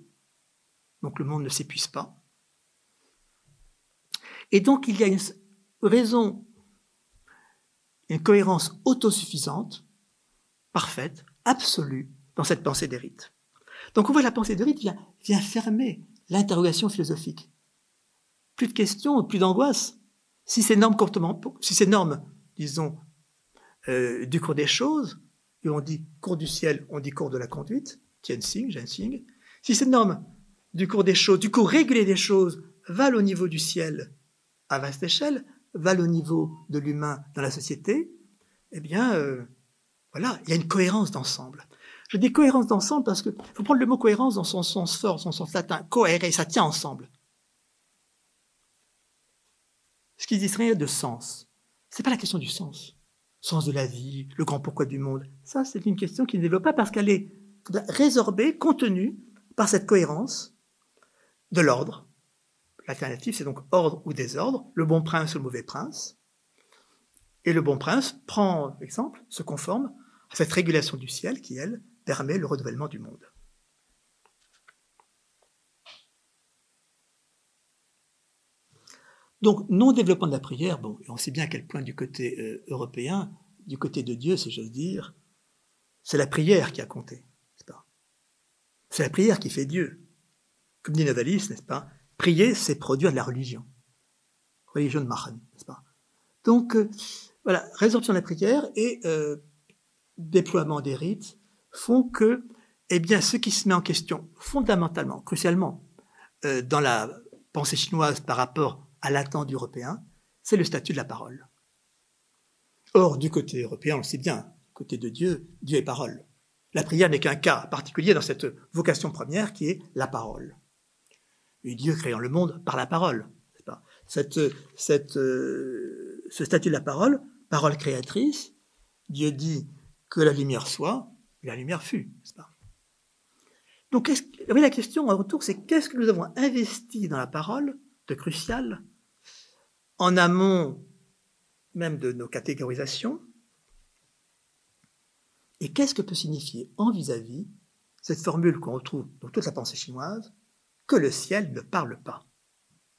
Speaker 1: Donc le monde ne s'épuise pas. Et donc il y a une raison une cohérence autosuffisante, parfaite, absolue, dans cette pensée des rites. Donc on voit la pensée des rites vient, fermer l'interrogation philosophique. Plus de questions, plus d'angoisse. Si ces normes si ces normes, disons, euh, du cours des choses, et on dit cours du ciel, on dit cours de la conduite, Jianxing, si ces normes du cours des choses, du cours régulé des choses, valent au niveau du ciel à vaste échelle, valent au niveau de l'humain dans la société, eh bien, euh, voilà, il y a une cohérence d'ensemble. Je dis cohérence d'ensemble parce qu'il faut prendre le mot cohérence dans son sens fort, son sens latin, cohérer, ça tient ensemble. Ce qui rien de sens, c'est pas la question du sens. Sens de la vie, le grand pourquoi du monde. Ça, c'est une question qui ne développe pas parce qu'elle est résorbée, contenue par cette cohérence de l'ordre, L'alternative, c'est donc ordre ou désordre, le bon prince ou le mauvais prince. Et le bon prince prend exemple, se conforme à cette régulation du ciel qui, elle, permet le renouvellement du monde. Donc, non-développement de la prière, on sait bien à quel point du côté euh, européen, du côté de Dieu, si j'ose dire, c'est la prière qui a compté, C'est la prière qui fait Dieu. Comme dit Novalis, n'est-ce pas Prier, c'est produire de la religion. Religion de Mahan, n'est-ce pas Donc, euh, voilà, résorption de la prière et euh, déploiement des rites font que, eh bien, ce qui se met en question fondamentalement, crucialement, dans la pensée chinoise par rapport à l'attente européen, c'est le statut de la parole. Or, du côté européen, on le sait bien, côté de Dieu, Dieu est parole. La prière n'est qu'un cas particulier dans cette vocation première qui est la parole. Et Dieu créant le monde par la parole. Pas? Euh, ce statut de la parole, parole créatrice, Dieu dit que la lumière soit, la lumière fut. Pas? Donc, la question en retour, c'est qu'est-ce que nous avons investi dans la parole de crucial en amont même de nos catégorisations? Et qu'est-ce que peut signifier en vis-à-vis cette formule qu'on retrouve dans toute la pensée chinoise, le ciel ne parle pas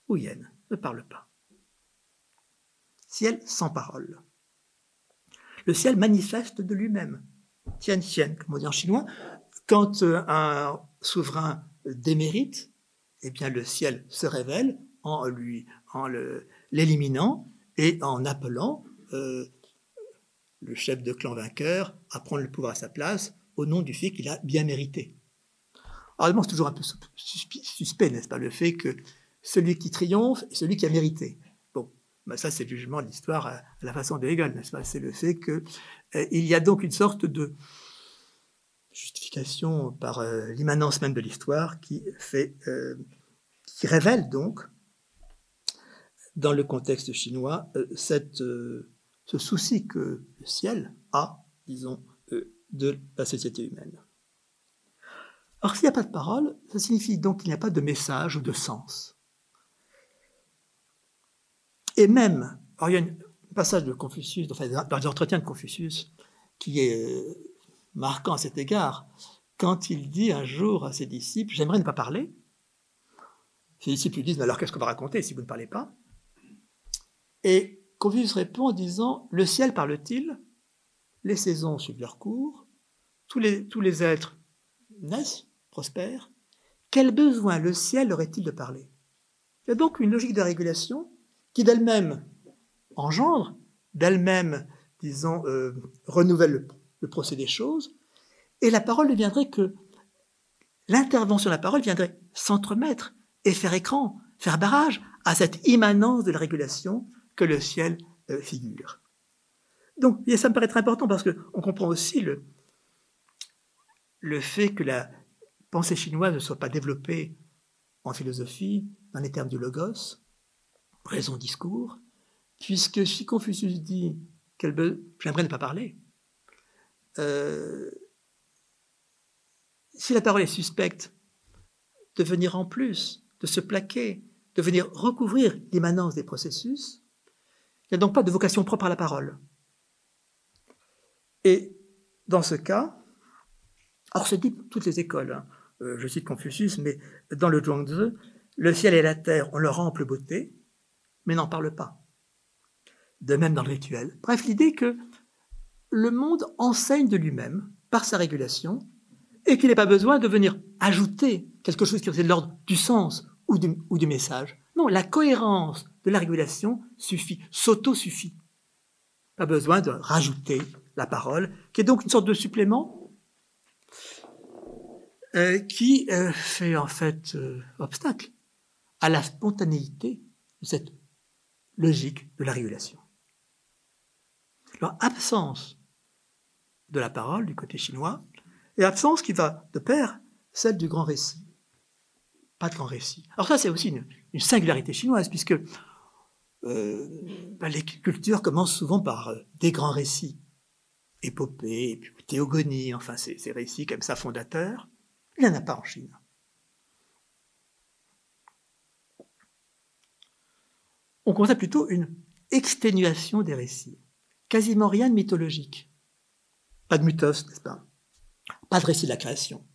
Speaker 1: Ou yen ne parle pas. Ciel sans parole. Le ciel manifeste de lui-même. Tian Tian, comme on dit en chinois, quand euh, un souverain démérite, eh bien le ciel se révèle en lui, en l'éliminant et en appelant euh, le chef de clan vainqueur à prendre le pouvoir à sa place au nom du fait qu'il a bien mérité. Alors, c'est toujours un peu suspect, n'est-ce pas, le fait que celui qui triomphe est celui qui a mérité. Bon, ben ça, c'est le jugement de l'histoire à, la façon de Hegel, n'est-ce pas? C'est le fait qu'il euh, y a donc une sorte de justification par euh, l'immanence même de l'histoire qui fait, qui révèle donc dans le contexte chinois, euh, euh, ce souci que le ciel a, disons, euh, de la société humaine. Alors s'il n'y a pas de parole, ça signifie donc qu'il n'y a pas de message ou de sens. Et même, il y a un passage de Confucius, enfin, dans les entretiens de Confucius, qui est marquant à cet égard, quand il dit un jour à ses disciples, j'aimerais ne pas parler. Ses disciples lui disent, mais alors qu'est-ce qu'on va raconter si vous ne parlez pas? Et Confucius répond en disant Le ciel parle-t-il? Les saisons suivent leur cours, tous les êtres naissent, prospèrent. Quel besoin le ciel aurait-il de parler? Il y a donc une logique de régulation qui d'elle-même engendre, d'elle-même, disons, euh, renouvelle le, procès des choses, et la parole deviendrait que l'intervention de la parole viendrait s'entremettre et faire écran, faire barrage à cette immanence de la régulation que le ciel euh, figure. Donc, ça me paraît très important parce qu'on comprend aussi le fait que la pensée chinoise ne soit pas développée en philosophie dans les termes du logos, raison, discours, puisque si Confucius dit j'aimerais ne pas parler, euh, si la parole est suspecte de venir en plus, de se plaquer, de venir recouvrir l'immanence des processus, il n'y a donc pas de vocation propre à la parole. Et dans ce cas, alors c'est dit toutes les écoles, hein, euh, je cite Confucius, mais dans le Zhuangzi, le ciel et la terre ont leur ample beauté, mais n'en parlent pas. De même dans le rituel. Bref, l'idée que le monde enseigne de lui-même, par sa régulation, et qu'il n'ait pas besoin de venir ajouter quelque chose qui est de l'ordre du sens ou du message. Non, la cohérence de la régulation suffit, s'auto-suffit. Pas besoin de rajouter la parole, qui est donc une sorte de supplément euh, qui euh, fait en fait euh, obstacle à la spontanéité de cette logique de la régulation. Alors, absence de la parole du côté chinois, et absence qui va de pair celle du grand récit. Pas de grand récit. Alors ça, c'est aussi une, singularité chinoise, puisque bah, les cultures commencent souvent par des grands récits, épopées, théogonies, enfin ces, récits comme ça fondateurs. Il n'y en a pas en Chine. On constate plutôt une exténuation des récits. quasiment rien de mythologique. Pas de mythos, n'est-ce pas? Pas de récit de la création.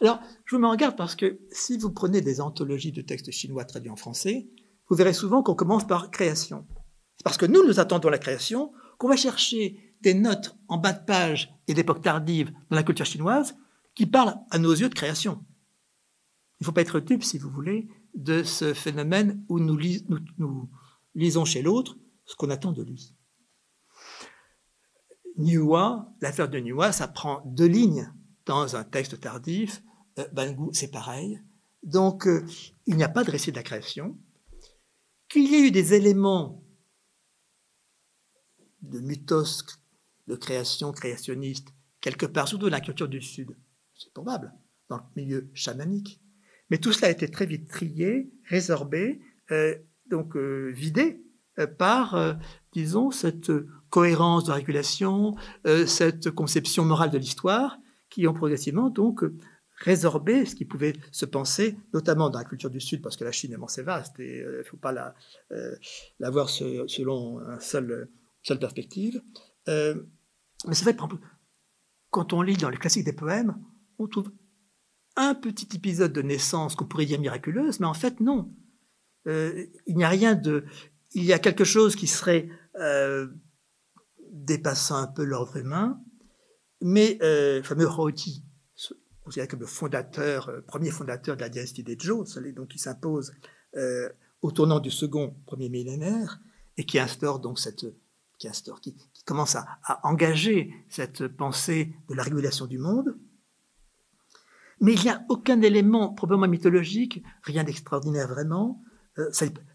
Speaker 1: Alors, je vous mets en garde parce que si vous prenez des anthologies de textes chinois traduits en français, vous verrez souvent qu'on commence par création. C'est parce que nous, nous attendons la création qu'on va chercher des notes en bas de page et d'époque tardive dans la culture chinoise qui parlent à nos yeux de création. Il ne faut pas être dupe, si vous voulez, de ce phénomène où nous, lisons chez l'autre ce qu'on attend de lui. Niwa, l'affaire de Niwa, ça prend deux lignes dans un texte tardif. Euh, Bangu, c'est pareil. Donc, euh, il n'y a pas de récit de la création. Qu'il y ait eu des éléments de mythos, de création créationniste, quelque part, surtout dans la culture du Sud, c'est probable, dans le milieu chamanique. Mais tout cela a été très vite trié, résorbé, euh, donc vidé par, disons, cette cohérence de régulation, cette conception morale de l'histoire, qui ont progressivement donc résorbé ce qui pouvait se penser, notamment dans la culture du Sud, parce que la Chine est assez vaste et il euh, ne faut pas la, euh, voir selon une seule, seule perspective. Euh, mais c'est vrai, quand on lit dans les classiques des poèmes, on trouve un petit épisode de naissance qu'on pourrait dire miraculeuse, mais en fait, non. il n'y a rien de. Il y a quelque chose qui serait dépassant un peu l'ordre humain, mais euh, le fameux Roti, considéré comme le fondateur, euh, premier fondateur de la dynastie des Zhou, donc qui s'impose euh, au tournant du second premier millénaire et qui instaure donc cette qui instaure, qui, commence à, engager cette pensée de la régulation du monde. Mais il n'y a aucun élément probablement mythologique, rien d'extraordinaire vraiment,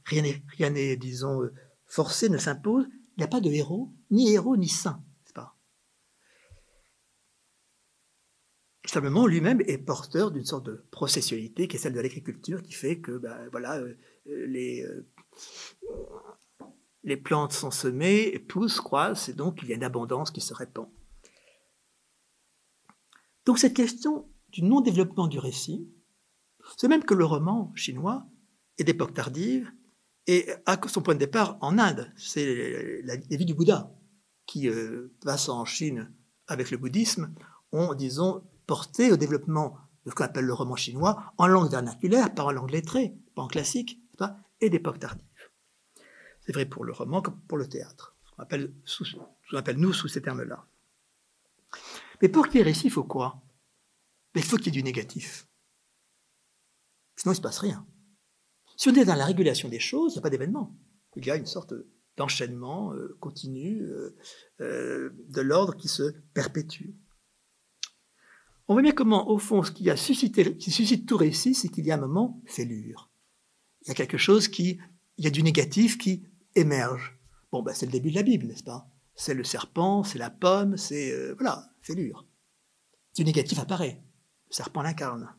Speaker 1: rien n'est, disons, forcé, ne s'impose. Il n'y a pas de héros, ni héros, ni saint. Simplement, lui-même est porteur d'une sorte de processualité qui est celle de l'agriculture, qui fait que ben, voilà, euh, les, euh, les plantes sont semées, poussent, croissent, et donc il y a une abondance qui se répand. Donc cette question du non-développement du récit, c'est même que le roman chinois est d'époque tardive et a son point de départ en Inde. C'est la, vie du Bouddha qui, euh, passant en Chine avec le bouddhisme, ont, disons, porté au développement de ce qu'on appelle le roman chinois en langue vernaculaire, pas en langue lettrée, pas en classique, pas, et d'époque tardive. C'est vrai pour le roman comme pour le théâtre. Qu'on appelle, appelle, nous sous ces termes-là. Mais pour qu'il y ait récit, il faut quoi? Il faut qu'il y ait du négatif. Sinon, il ne se passe rien. Si on est dans la régulation des choses, il n'y a pas d'événement. Il y a une sorte d'enchaînement euh, continu euh, euh, de l'ordre qui se perpétue. On voit bien comment, au fond, ce qui suscite tout récit, c'est qu'il y a un moment fêlure. Il y a quelque chose qui, il y a du négatif qui émerge. Bon, ben, c'est le début de la Bible, n'est-ce pas? C'est le serpent, c'est la pomme, c'est voilà, fêlure. Du négatif apparaît. Serpent l'incarne.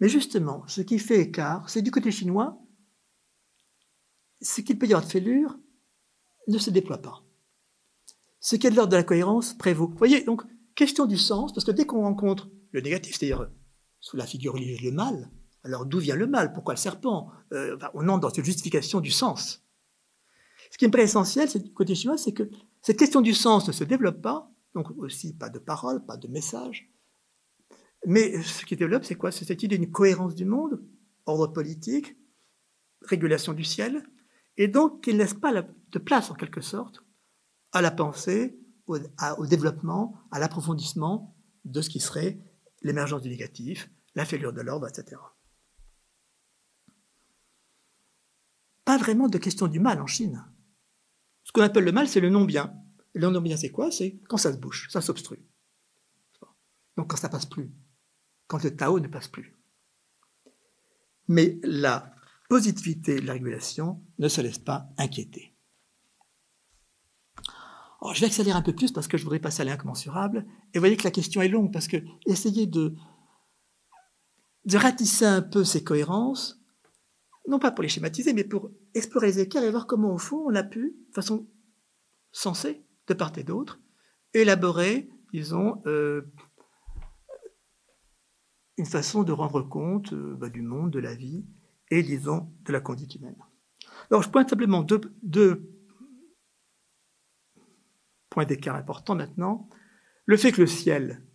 Speaker 1: Mais justement, ce qui fait écart, c'est du côté chinois, ce qu'il peut y avoir de fêlure ne se déploie pas ce qui est de l'ordre de la cohérence prévaut. Vous voyez, donc, question du sens, parce que dès qu'on rencontre le négatif, c'est-à-dire sous la figure religieuse le mal, alors d'où vient le mal? Pourquoi le serpent euh, On entre dans cette justification du sens? Ce qui me paraît essentiel, c'est du côté chinois, c'est que cette question du sens ne se développe pas, donc aussi pas de parole, pas de message. Mais ce qui développe, c'est quoi? C'est cette idée d'une cohérence du monde, ordre politique, régulation du ciel, et donc qu'il ne laisse pas de place, en quelque sorte, à la pensée, au, développement, à l'approfondissement de ce qui serait l'émergence du négatif, la fêlure de l'ordre, etc. Pas vraiment de question du mal en Chine. Ce qu'on appelle le mal, c'est le non-bien. Non-bien, c'est quoi? C'est quand ça se bouche, ça s'obstrue. Donc quand ça passe plus, quand le Tao ne passe plus. Mais la positivité de la régulation ne se laisse pas inquiéter. Oh, je vais accélérer un peu plus parce que je voudrais passer à l'incommensurable. Et vous voyez que la question est longue parce que essayer de, de ratisser un peu ces cohérences, non pas pour les schématiser, mais pour explorer les écarts et voir comment, au fond, on a pu, de façon sensée, de part et d'autre, élaborer, disons, euh, une façon de rendre compte euh, bah, du monde, de la vie et, disons, de la conduite humaine. Alors, je pointe simplement deux, deux point d'écart important maintenant, le fait que le ciel,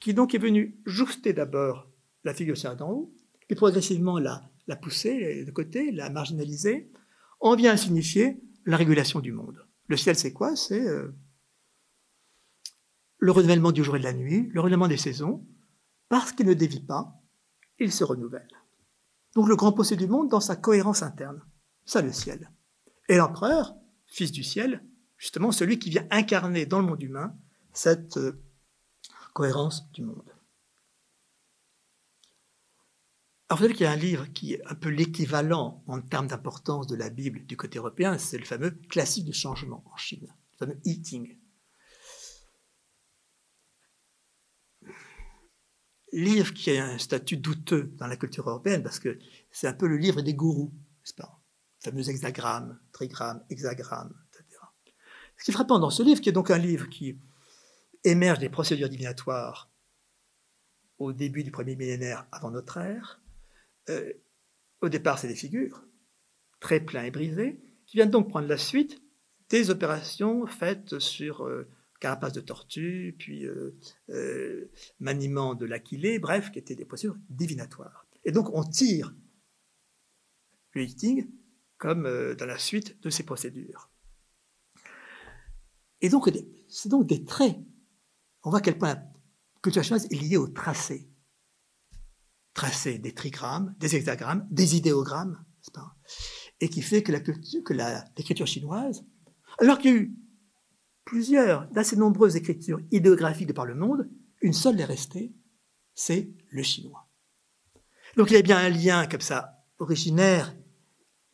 Speaker 1: qui donc est venu jouster d'abord la figure ciel d'en haut, et progressivement la pousser de côté, la marginaliser, en vient à signifier la régulation du monde. Le ciel, c'est quoi? C'est euh, le renouvellement du jour et de la nuit, le renouvellement des saisons, parce qu'il ne dévie pas, il se renouvelle. Donc le grand possible du monde dans sa cohérence interne. Ça, le ciel. Et l'empereur, fils du ciel, justement celui qui vient incarner dans le monde humain cette euh, cohérence du monde. Alors vous savez qu'il y a un livre qui est un peu l'équivalent en termes d'importance de la Bible du côté européen, c'est le fameux classique du changement en Chine, le fameux Eating. Livre qui a un statut douteux dans la culture européenne parce que c'est un peu le livre des gourous, n'est-ce pas? Fameux hexagrammes, trigrammes, hexagrammes, etc. Ce qui est frappant dans ce livre, qui est donc un livre qui émerge des procédures divinatoires au début du premier millénaire avant notre ère, euh, au départ, c'est des figures, très pleins et brisés, qui viennent donc prendre la suite des opérations faites sur euh, carapace de tortue, puis euh, maniement de l'aquilée, bref, qui étaient des procédures divinatoires. Et donc, on tire le hitting comme dans la suite de ces procédures. Et donc, c'est donc des traits. On voit à quel point la culture chinoise est liée au tracé tracé des trigrammes, des hexagrammes, des idéogrammes, pas et qui fait que l'écriture chinoise, alors qu'il y a eu plusieurs, d'assez nombreuses écritures idéographiques de par le monde, une seule est restée, c'est le chinois. Donc il y a bien un lien comme ça originaire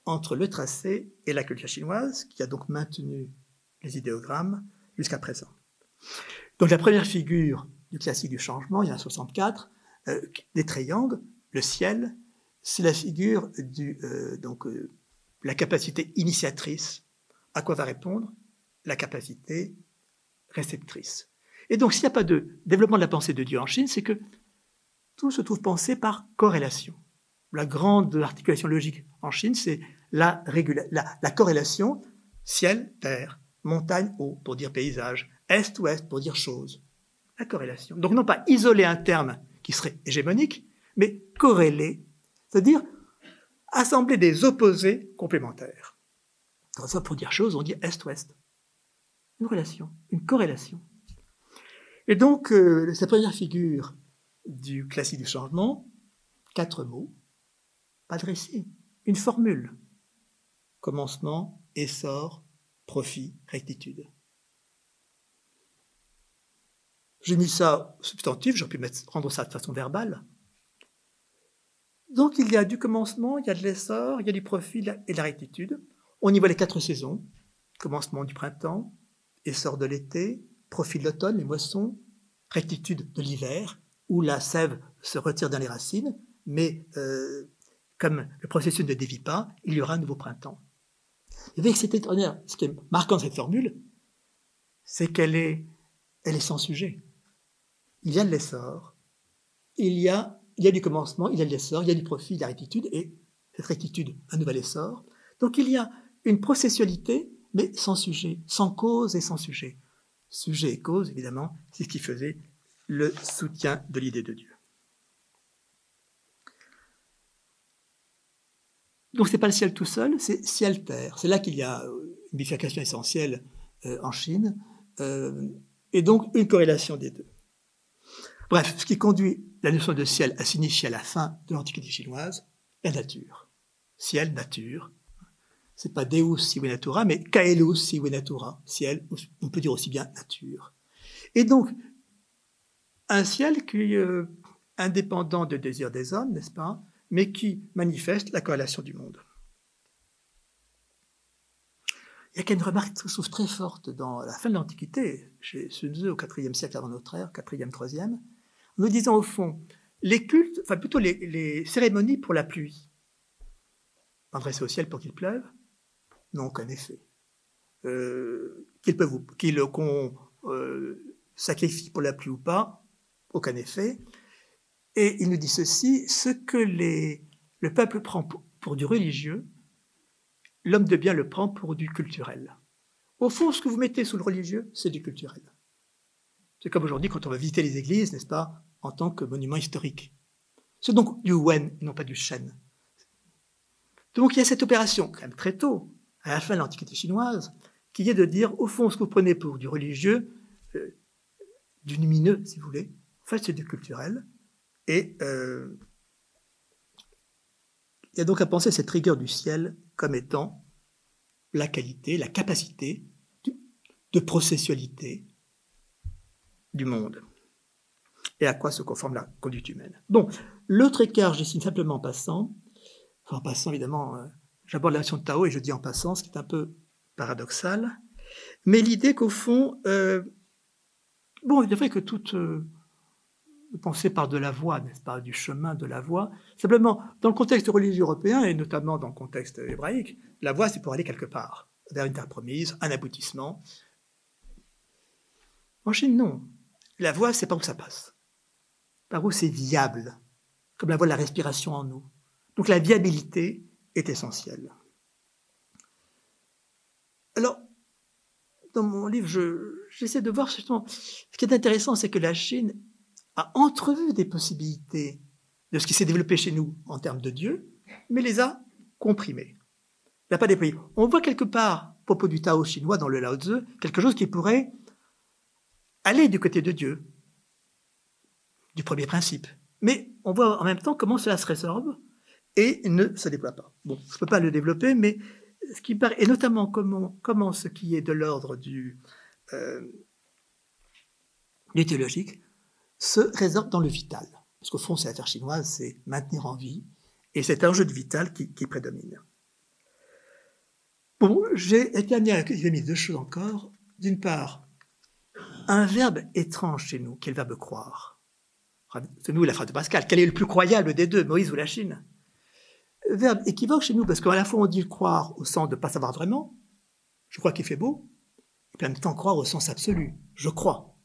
Speaker 1: entre le tracé et la culture chinoise, qui a donc maintenu les idéogrammes jusqu'à présent. Donc la première figure du classique du changement, il y en a 64, euh, des triangles, le ciel, c'est la figure du, euh, donc, euh, la capacité initiatrice. À quoi va répondre La capacité réceptrice? Et donc, s'il n'y a pas de développement de la pensée de Dieu en Chine, c'est que tout se trouve pensé par corrélation. La grande articulation logique en Chine, c'est la, la, corrélation ciel-terre, montagne-eau pour dire paysage, est-ouest pour dire chose. La corrélation. Donc non pas isoler un terme qui serait hégémonique, mais corrélé, c'est-à-dire assembler des opposés complémentaires. Ça, pour dire chose, on dit est-ouest. Une relation, une corrélation. Et donc, euh, cette première figure du classique du changement, quatre mots, pas de récit, une formule. Commencement, essor, profit, rectitude. J'ai mis ça substantif, j'aurais pu rendre ça de façon verbale. Donc il y a du commencement, il y a de l'essor, il y a du profit et de la rectitude. On y voit les quatre saisons. Commencement du printemps, essor de l'été, profit de l'automne, les moissons, rectitude de l'hiver, où la sève se retire dans les racines, mais euh, comme le processus ne dévie pas, il y aura un nouveau printemps. Et avec cette ce qui est marquant de cette formule, c'est qu'elle est, elle est sans sujet il y a de l'essor, il y a, il y a du commencement, il y a de l'essor, il y a du profit, de la rectitude, et cette rectitude, un nouvel essor. Donc il y a une processualité, mais sans sujet, sans cause et sans sujet. Sujet et cause, évidemment, c'est ce qui faisait le soutien de l'idée de Dieu. Donc ce n'est pas le ciel tout seul, c'est ciel-terre. C'est là qu'il y a une bifurcation essentielle euh, en Chine, euh, et donc une corrélation des deux. Bref, ce qui conduit la notion de ciel à signifier à la fin de l'Antiquité chinoise la nature. Ciel, nature. C'est pas Deus sive natura, mais Caelus sive natura. Ciel, on peut dire aussi bien nature. Et donc, un ciel qui euh, indépendant du désir des hommes, n'est-ce pas, mais qui manifeste la corrélation du monde. Il y a une remarque que je trouve très forte dans la fin de l'Antiquité, chez Sun Tzu au IVe siècle avant notre ère, 4e, 3e, nous disons au fond, les cultes, enfin plutôt les, cérémonies pour la pluie, adressées au ciel pour qu'il pleuve, n'ont aucun effet. Euh, qu'on euh, sacrifie pour la pluie ou pas, aucun effet. Et il nous dit ceci, ce que le peuple prend pour, du religieux, l'homme de bien le prend pour du culturel. Au fond, ce que vous mettez sous le religieux, c'est du culturel. C'est comme aujourd'hui quand on va visiter les églises, n'est-ce pas, en tant que monument historique. C'est donc du Wen, non pas du Shen. Donc il y a cette opération, quand même très tôt, à la fin de l'Antiquité chinoise, qui est de dire, au fond, ce que vous prenez pour du religieux, euh, du lumineux, si vous voulez, en fait, c'est du culturel. Et euh, il y a donc à penser cette rigueur du ciel comme étant la qualité, la capacité de processualité du monde. Et à quoi se conforme la conduite humaine. Bon, l'autre écart, je dessine simplement en passant, en passant évidemment, euh, j'aborde la notion de Tao et je dis en passant, ce qui est un peu paradoxal, mais l'idée qu'au fond, euh, bon, il est vrai que toute euh, pensée part de la voie, n'est-ce pas, du chemin de la voie. Simplement, dans le contexte religieux européen, et notamment dans le contexte hébraïque, la voie, c'est pour aller quelque part, vers une terre promise, un aboutissement. En Chine, non. La voie, c'est par où ça passe. Par où c'est viable, comme la voie de la respiration en nous. Donc la viabilité est essentielle. Alors, dans mon livre, j'essaie de voir justement, ce qui est intéressant, c'est que la Chine a entrevu des possibilités de ce qui s'est développé chez nous en termes de Dieu, mais les a comprimées. N'a pas déployé. On voit quelque part, à propos du Tao chinois dans le Lao Tzu, quelque chose qui pourrait aller du côté de Dieu, du premier principe. Mais on voit en même temps comment cela se résorbe et ne se déploie pas. Bon, je ne peux pas le développer, mais ce qui paraît, et notamment comment, comment ce qui est de l'ordre du, euh, du théologique se résorbe dans le vital. Parce qu'au fond, c'est l'affaire chinoise, c'est maintenir en vie, et c'est un jeu de vital qui, qui prédomine. Bon, j'ai été amené à mis deux choses encore. D'une part, un verbe étrange chez nous, qui est le verbe croire. C'est nous la phrase de Pascal. Quel est le plus croyable des deux, Moïse ou la Chine? Verbe équivoque chez nous, parce qu'à la fois on dit croire au sens de ne pas savoir vraiment, je crois qu'il fait beau, et puis en même temps croire au sens absolu, je crois.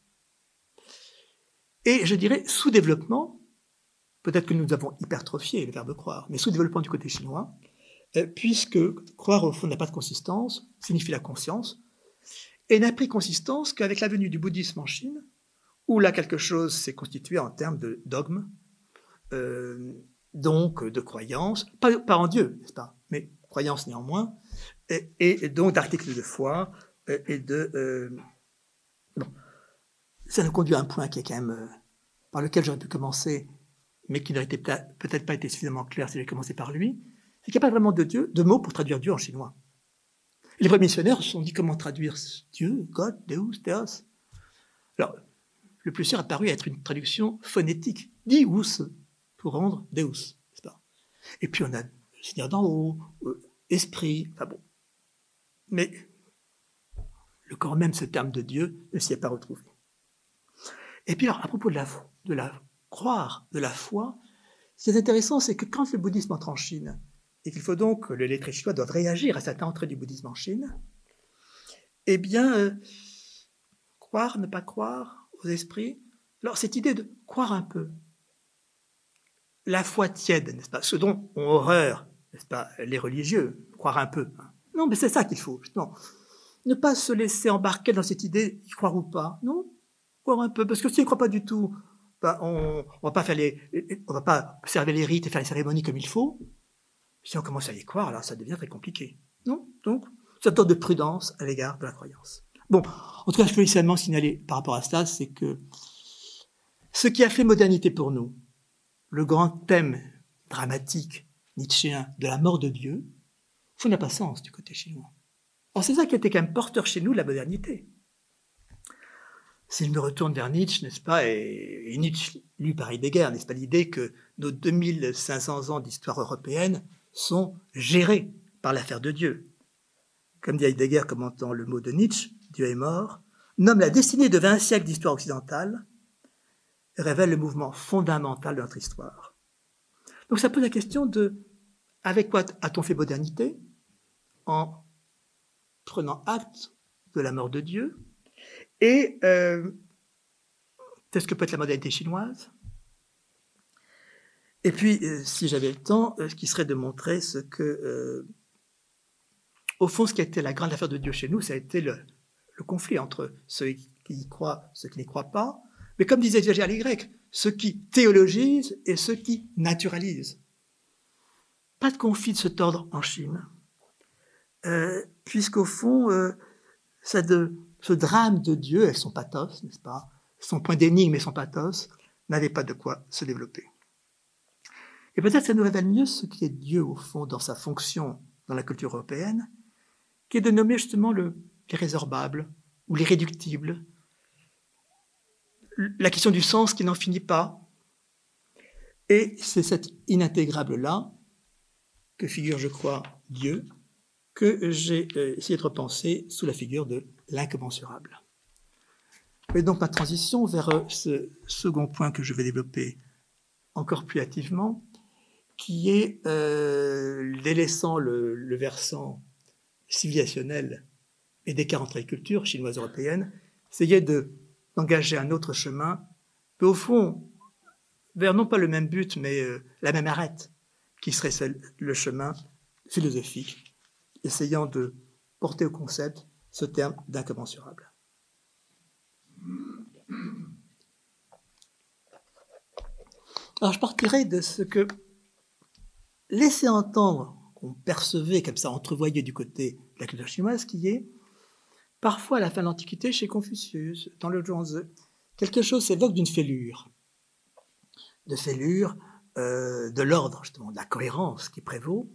Speaker 1: Et je dirais sous-développement, peut-être que nous avons hypertrophié le verbe croire, mais sous-développement du côté chinois, euh, puisque croire au fond n'a pas de consistance, signifie la conscience, et n'a pris consistance qu'avec la venue du bouddhisme en Chine, où là quelque chose s'est constitué en termes de dogme, euh, donc de croyance, pas, en Dieu, n'est-ce pas, mais croyance néanmoins, et, donc d'articles de foi, euh, et, de... Euh. Ça nous conduit à un point qui est quand même... Par lequel j'aurais pu commencer, mais qui n'aurait peut-être pas été suffisamment clair si j'avais commencé par lui, c'est qu'il n'y a pas vraiment de Dieu, de mots pour traduire Dieu en chinois. les premiers missionnaires se sont dit comment traduire Dieu, God, Deus, Theos. Alors, le plus sûr a paru être une traduction phonétique, Dius, pour rendre Deus. Pas? Et puis on a Seigneur d'en haut, euh, esprit, enfin bon. Mais le corps même, ce terme de Dieu, ne s'y est pas retrouvé. Et puis alors, à propos de la, de croire, de la foi, ce qui est intéressant, c'est que quand le bouddhisme entre en Chine, et qu'il faut donc que les lettrés chinois doivent réagir à cette entrée du bouddhisme en Chine, eh bien, euh, croire, ne pas croire esprits, alors cette idée de croire un peu, la foi tiède, n'est-ce pas? Ce dont ont horreur, n'est-ce pas, les religieux, croire un peu. Hein. Non, mais c'est ça qu'il faut, Non, Ne pas se laisser embarquer dans cette idée, y croire ou pas. Non, croire un peu. Parce que si on ne croit pas du tout, bah, on ne va pas faire les, on va pas observer les rites et faire les cérémonies comme il faut. Si on commence à y croire, alors ça devient très compliqué. Non? Donc, ça donne de prudence à l'égard de la croyance. Bon, en tout cas, je peux seulement signaler par rapport à cela, c'est que ce qui a fait modernité pour nous, le grand thème dramatique nietzschéen de la mort de Dieu, ça n'a pas sens du côté chinois. Or, c'est ça qui était quand même porteur chez nous de la modernité. Si je me retourne vers Nietzsche, n'est-ce pas, et, Nietzsche, lu par Heidegger, n'est-ce pas l'idée que nos 2500 ans d'histoire européenne sont gérés par l'affaire de Dieu? Comme dit Heidegger, commentant le mot de Nietzsche, Dieu est mort, nomme la destinée de 20 siècles d'histoire occidentale révèle le mouvement fondamental de notre histoire. Donc ça pose la question de avec quoi a-t-on fait modernité? En prenant acte de la mort de Dieu et euh, ce que peut être la modernité chinoise? Et puis, euh, si j'avais le temps, euh, ce qui serait de montrer ce que au fond, ce qui a été la grande affaire de Dieu chez nous, ça a été le, conflit entre ceux qui y croient, ceux qui n'y croient pas. Mais comme disait déjà les Grecs, ceux qui théologisent et ceux qui naturalisent. Pas de conflit de ce tordre en Chine, euh, puisqu'au fond, euh, ce drame de Dieu et son pathos, n'est-ce pas, son point d'énigme et son pathos, n'avait pas de quoi se développer. Et peut-être ça nous révèle mieux ce qui est Dieu, au fond, dans sa fonction dans la culture européenne, qui est de nommer justement l'irrésorbable ou l'irréductible, la question du sens qui n'en finit pas. Et c'est cet inintégrable-là que figure, je crois, Dieu, que j'ai euh, essayé de repenser sous la figure de l'incommensurable. Et donc ma transition vers euh, ce second point que je vais développer encore plus hâtivement, qui est, euh, délaissant le, versant civilisationnel et des 40 cultures chinoises européennes, essayer de, d'engager un autre chemin, mais au fond, vers non pas le même but, mais euh, la même arête, qui serait le chemin philosophique, essayant de porter au concept ce terme d'incommensurable. Alors je partirai de ce que laisser entendre, qu'on percevait comme ça, entrevoyait du côté de la culture chinoise, qui est parfois à la fin de l'Antiquité chez Confucius, dans le Zhuangzi, quelque chose s'évoque d'une fêlure, de fêlure euh, de l'ordre, justement, de la cohérence qui prévaut.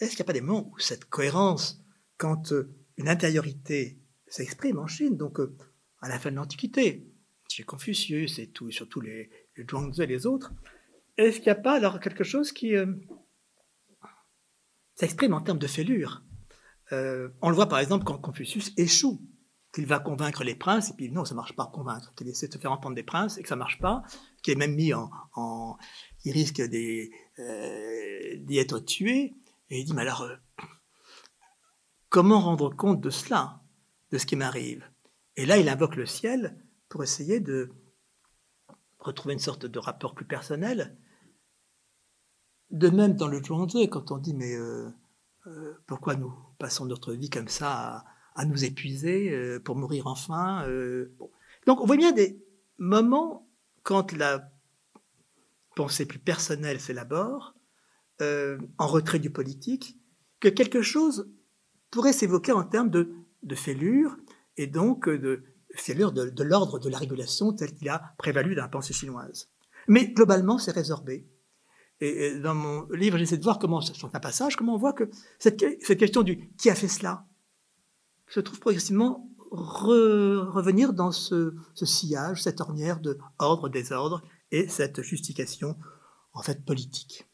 Speaker 1: Est-ce qu'il n'y a pas des moments où cette cohérence, quand euh, une intériorité s'exprime en Chine, donc euh, à la fin de l'Antiquité, chez Confucius et tout, surtout les, Zhuangzi et les autres, est-ce qu'il n'y a pas alors quelque chose qui s'exprime en termes de fêlure? On le voit par exemple quand Confucius échoue, qu'il va convaincre les princes, et puis non, ça marche pas convaincre, qu'il essaie de se faire entendre des princes et que ça marche pas, qu'il est même mis en, il risque euh, d'y être tué, et il dit, mais alors, euh, comment rendre compte de cela, de ce qui m'arrive? Et là, il invoque le ciel pour essayer de retrouver une sorte de rapport plus personnel, de même, dans le Zhuangzi, quand on dit mais euh, pourquoi nous passons notre vie comme ça nous épuiser euh, pour mourir enfin Donc on voit bien des moments quand la pensée plus personnelle s'élabore, en retrait du politique, que quelque chose pourrait s'évoquer en termes de, de fêlure et donc de fêlure de, de l'ordre de la régulation tel qu'il a prévalu dans la pensée chinoise. Mais globalement, c'est résorbé et, dans mon livre, j'essaie de voir comment, sur un passage, comment on voit que cette, cette, question du qui a fait cela se trouve progressivement revenir dans ce, sillage, cette ornière de ordre, désordre et cette justification en fait politique.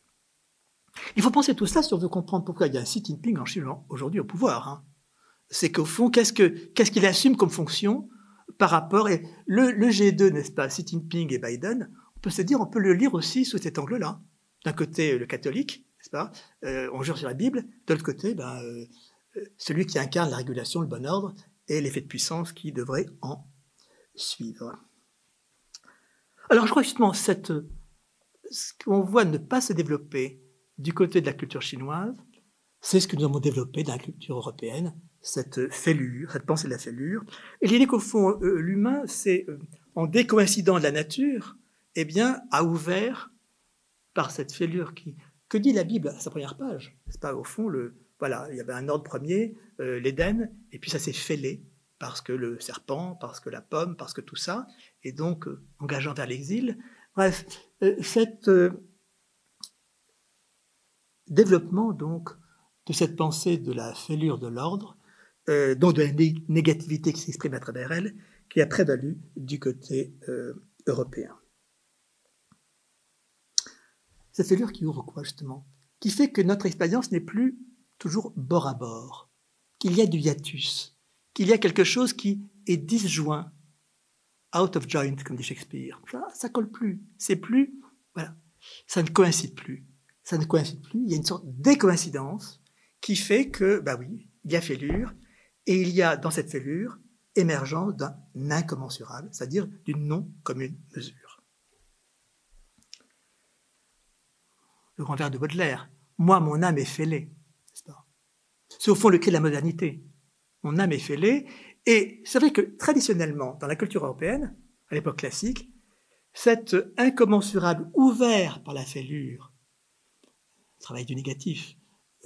Speaker 1: Il faut penser tout cela si on veut comprendre pourquoi il y a un Xi Jinping en Chine aujourd'hui au pouvoir. Hein. C'est qu'au fond, qu'est-ce qu'il qu assume comme fonction par rapport et le, le G2, n'est-ce pas, Xi Jinping et Biden, on peut se dire, on peut le lire aussi sous cet angle-là d'un côté le catholique, n'est-ce pas euh, On jure sur la Bible. De l'autre côté, ben, euh, celui qui incarne la régulation, le bon ordre et l'effet de puissance qui devrait en suivre. Alors je crois justement cette, ce qu'on voit ne pas se développer du côté de la culture chinoise, c'est ce que nous avons développé dans la culture européenne, cette fêlure, cette pensée de la fêlure. Et l'idée qu'au fond, euh, l'humain, c'est, en décoïncidant de la nature, eh bien, a ouvert par cette fêlure qui... Que dit la Bible à sa première page C'est pas au fond le... Voilà, il y avait un ordre premier, euh, l'Éden, et puis ça s'est fêlé parce que le serpent, parce que la pomme, parce que tout ça, et donc euh, engageant vers l'exil. Bref, euh, cet développement donc de cette pensée de la fêlure de l'ordre, donc de la négativité qui s'exprime à travers elle, qui a prévalu du côté européen. Cette fêlure qui ouvre quoi, justement? Qui fait que notre expérience n'est plus toujours bord à bord, qu'il y a du hiatus, qu'il y a quelque chose qui est disjoint, out of joint, comme dit Shakespeare. Ça, ça colle plus. C'est plus, voilà. Ça ne coïncide plus. Ça ne coïncide plus. Il y a une sorte décoïncidence qui fait que, bah oui, il y a fêlure, et il y a dans cette fêlure émergence d'un incommensurable, c'est-à-dire d'une non commune mesure. le grand vers de Baudelaire. Moi, mon âme est fêlée. C'est au fond le cri de la modernité. Mon âme est fêlée. Et c'est vrai que traditionnellement, dans la culture européenne, à l'époque classique, cet incommensurable ouvert par la fêlure, travail du négatif,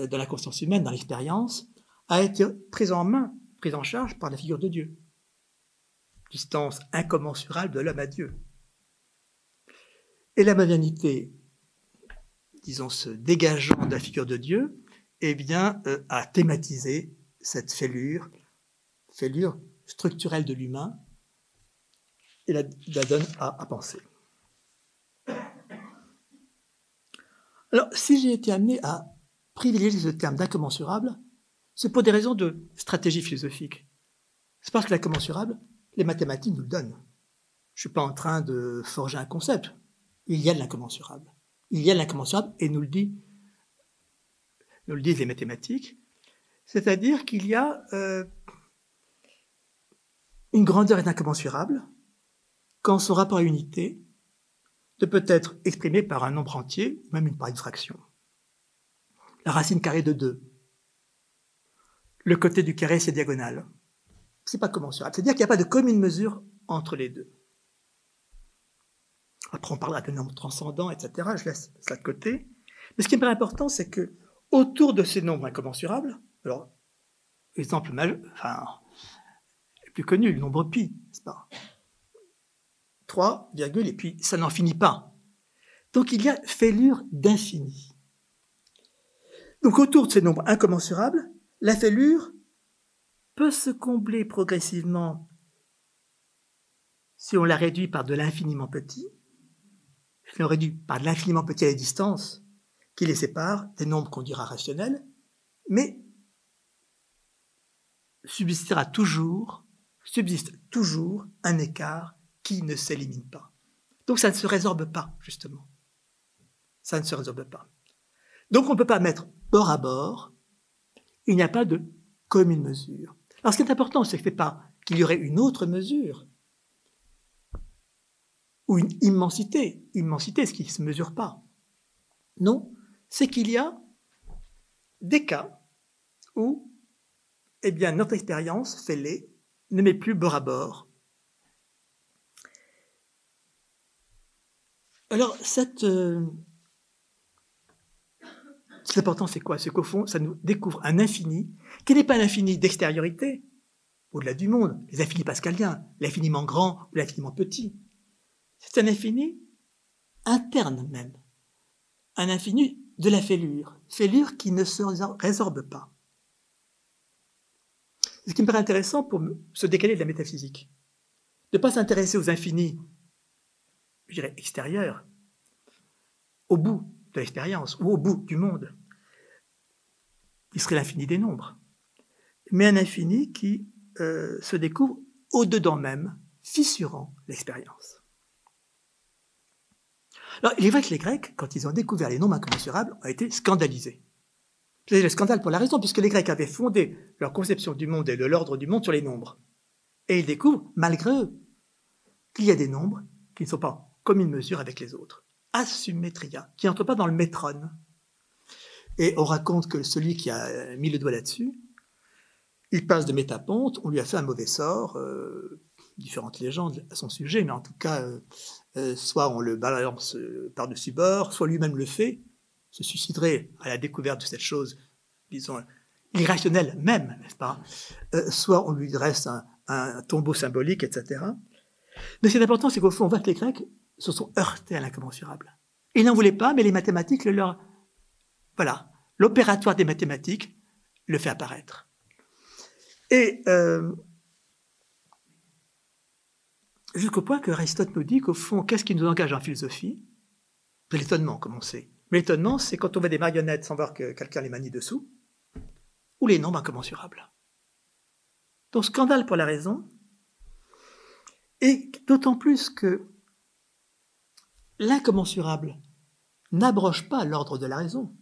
Speaker 1: euh, dans la conscience humaine, dans l'expérience, a été pris en main, pris en charge par la figure de Dieu. Distance incommensurable de l'homme à Dieu. Et la modernité, disons, se dégageant de la figure de Dieu, eh bien, euh, a cette fêlure, fêlure structurelle de l'humain, et la, donne à, à, penser. Alors, si j'ai été amené à privilégier ce terme d'incommensurable, c'est pour des raisons de stratégie philosophique. C'est parce que l'incommensurable, les mathématiques nous le donnent. Je ne suis pas en train de forger un concept. Il y a de l'incommensurable. Il y a de l'incommensurable et nous le, dit, nous le disent les mathématiques. C'est-à-dire qu'il y a euh, une grandeur est incommensurable quand son rapport à unité ne peut être exprimé par un nombre entier, même par une fraction. La racine carrée de 2. Le côté du carré, c'est diagonale. C'est pas commensurable. C'est-à-dire qu'il n'y a pas de commune mesure entre les deux. Après, on parlera de nombres transcendants, etc. Je laisse ça de côté. Mais ce qui me paraît important, c'est que autour de ces nombres incommensurables, alors, exemple majeur, enfin, le plus connu, le nombre pi, c'est pas? 3, et puis ça n'en finit pas. Donc il y a fêlure d'infini. Donc autour de ces nombres incommensurables, la fêlure peut se combler progressivement si on la réduit par de l'infiniment petit, si on réduit par de l'infiniment petit à la distance qui les sépare des nombres qu'on dira rationnels, mais subsistera toujours, subsiste toujours un écart qui ne s'élimine pas. Donc ça ne se résorbe pas, justement. Ça ne se résorbe pas. Donc on ne peut pas mettre bord à bord, il n'y a pas de commune mesure. Alors ce qui est important, ce n'est pas qu'il y aurait une autre mesure, ou une immensité, immensité, ce qui ne se mesure pas. Non, c'est qu'il y a des cas où, eh bien, notre expérience les ne met plus bord à bord. Alors, cette, euh, important, c'est quoi? C'est qu'au fond, ça nous découvre un infini qui n'est pas un infini d'extériorité, au-delà du monde, les infinis pascaliens, l'infiniment grand ou l'infiniment petit. C'est un infini interne même, un infini de la fêlure, fêlure qui ne se résorbe pas. Ce qui me paraît intéressant pour se décaler de la métaphysique, de ne pas s'intéresser aux infinis je dirais, extérieur, au bout de l'expérience ou au bout du monde, qui serait l'infini des nombres, mais un infini qui euh, se découvre au-dedans même, fissurant l'expérience. Alors, il est vrai que les Grecs, quand ils ont découvert les nombres incommensurables, ont été scandalisés. C'est le scandale pour la raison, puisque les Grecs avaient fondé leur conception du monde et de l'ordre du monde sur les nombres. Et ils découvrent, malgré eux, qu'il y a des nombres qui ne sont pas comme une mesure avec les autres. Asymmétria, qui n'entre pas dans le métrone. Et on raconte que celui qui a mis le doigt là-dessus, il passe de métaponte, on lui a fait un mauvais sort, euh, différentes légendes à son sujet, mais en tout cas, euh, euh, soit on le balance par-dessus bord, soit lui-même le fait, se suiciderait à la découverte de cette chose, disons, irrationnelle même, n'est-ce pas? Soit on lui dresse un, tombeau symbolique, etc. Mais ce qui est important, c'est qu'au fond, on voit que les Grecs se sont heurtés à l'incommensurable. Ils n'en voulaient pas, mais les mathématiques le leur... Voilà, l'opératoire des mathématiques le fait apparaître. Et euh, jusqu'au point que Aristote nous dit qu'au fond, qu'est-ce qui nous engage en philosophie? C'est l'étonnement, comme on sait. Mais l'étonnement, c'est quand on voit des marionnettes sans voir que quelqu'un les manie dessous, ou les nombres incommensurables. Donc scandale pour la raison, et d'autant plus que l'incommensurable n'abroge pas l'ordre de la raison,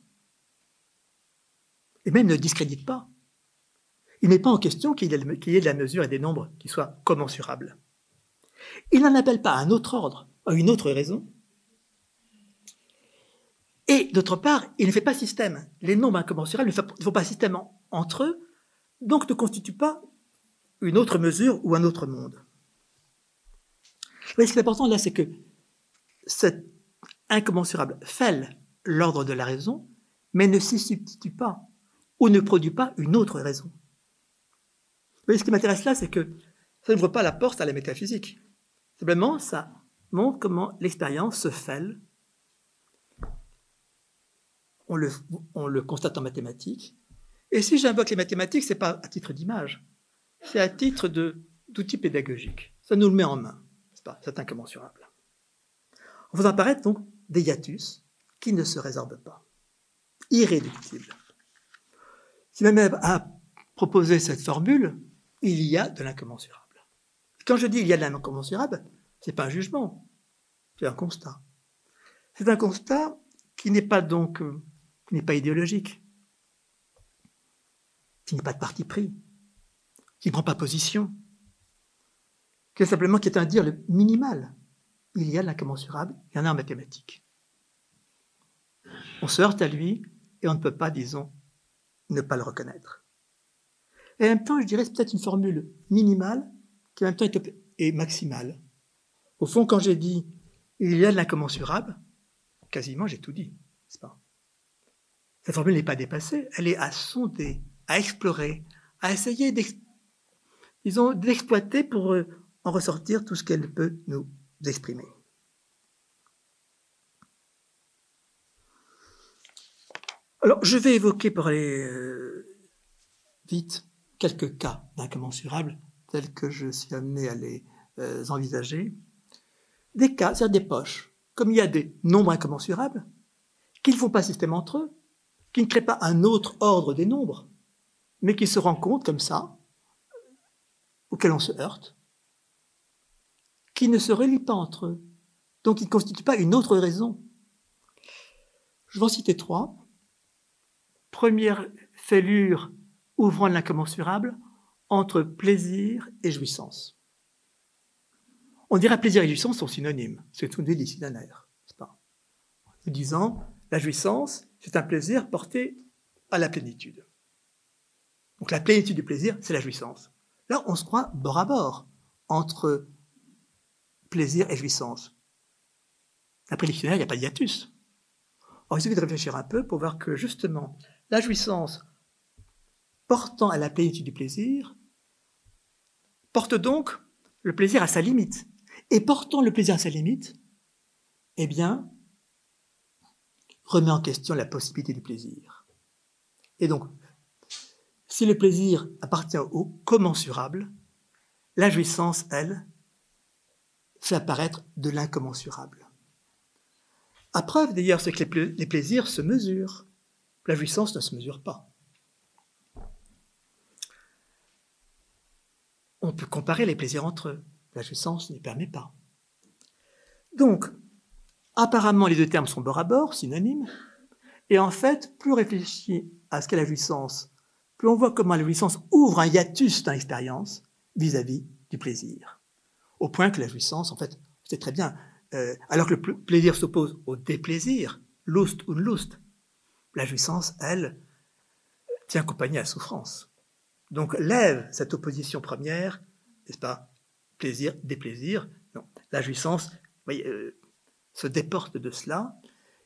Speaker 1: et même ne discrédite pas. Il n'est pas en question qu'il y ait de la mesure et des nombres qui soient commensurables. Il n'en appelle pas un autre ordre, à une autre raison. Et d'autre part, il ne fait pas système. Les nombres incommensurables ne font pas système entre eux, donc ne constituent pas une autre mesure ou un autre monde. Mais ce qui est important là, c'est que cet incommensurable fait l'ordre de la raison, mais ne s'y substitue pas ou ne produit pas une autre raison. Mais ce qui m'intéresse là, c'est que ça n'ouvre pas la porte à la métaphysique. Simplement, ça montre comment l'expérience se fait. On le, on le constate en mathématiques. Et si j'invoque les mathématiques, ce n'est pas à titre d'image, c'est à titre d'outil pédagogique. Ça nous le met en main, n'est-ce pas? C'est incommensurable. On faisant apparaître donc des hiatus qui ne se résorbent pas, irréductibles. Si même a proposé cette formule, il y a de l'incommensurable. Quand je dis il y a de l'incommensurable, ce n'est pas un jugement, c'est un constat. C'est un constat qui n'est pas donc qui n'est pas idéologique, qui n'est pas de parti pris, qui ne prend pas position, qui est simplement qui est un dire le minimal. Il y a de l'incommensurable, il y en a en mathématiques. On se heurte à lui et on ne peut pas, disons, ne pas le reconnaître. Et en même temps, je dirais, c'est peut-être une formule minimale qui en même temps est, maximale. Au fond, quand j'ai dit il y a de l'incommensurable, quasiment j'ai tout dit, n'est-ce pas Cette formule n'est pas dépassée, elle est à sonder, à explorer, à essayer d'exploiter pour euh, en ressortir tout ce qu'elle peut nous exprimer. Alors, je vais évoquer pour aller euh, vite quelques cas d'incommensurable tels que je suis amené à les euh, envisager. Des cas, c'est-à-dire des poches, comme il y a des nombres incommensurables, qui ne font pas système entre eux, qui ne créent pas un autre ordre des nombres, mais qui se rencontrent comme ça, auxquels on se heurte, qui ne se relient pas entre eux, donc qui ne constituent pas une autre raison. Je vais en citer trois. Première fêlure ouvrant l'incommensurable entre plaisir et jouissance. On dirait plaisir et jouissance sont synonymes, c'est tout d'ici d'un air, pas? Nous disant, la jouissance, c'est un plaisir porté à la plénitude. Donc la plénitude du plaisir, c'est la jouissance. Là, on se croit bord à bord entre plaisir et jouissance. Après le dictionnaire, il n'y a pas de hiatus. Il suffit de réfléchir un peu pour voir que justement, la jouissance portant à la plénitude du plaisir porte donc le plaisir à sa limite. Et portant le plaisir à sa limite, eh bien, remet en question la possibilité du plaisir. Et donc, si le plaisir appartient au commensurable, la jouissance, elle, fait apparaître de l'incommensurable. À preuve d'ailleurs, c'est que les plaisirs se mesurent. La jouissance ne se mesure pas. On peut comparer les plaisirs entre eux. La jouissance n'y permet pas. Donc, apparemment, les deux termes sont bord à bord, synonymes. Et en fait, plus on réfléchit à ce qu'est la jouissance, plus on voit comment la jouissance ouvre un hiatus dans l'expérience vis-à-vis du plaisir. Au point que la jouissance, en fait, c'est très bien, euh, alors que le plaisir s'oppose au déplaisir, lust ou lust, la jouissance, elle, tient compagnie à la souffrance. Donc lève cette opposition première, n'est-ce pas? Plaisir, déplaisir. La jouissance euh, se déporte de cela